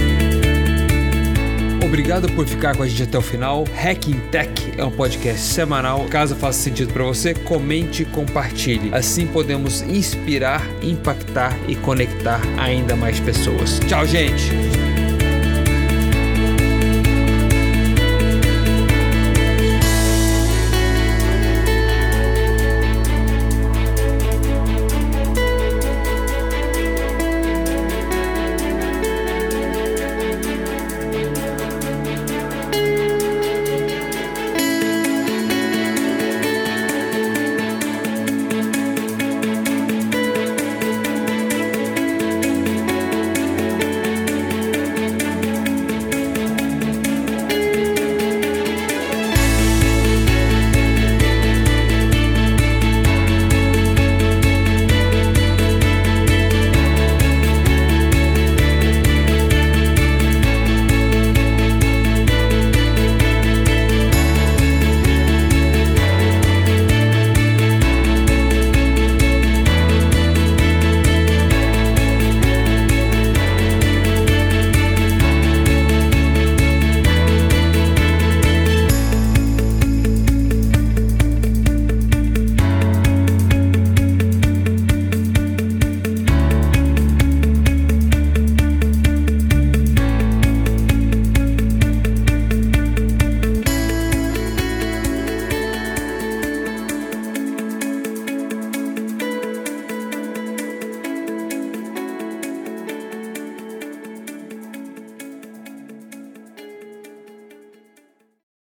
Obrigado por ficar com a gente até o final. Hacking Tech é um podcast semanal. Caso faça sentido para você, comente e compartilhe. Assim podemos inspirar, impactar e conectar ainda mais pessoas. Tchau, gente!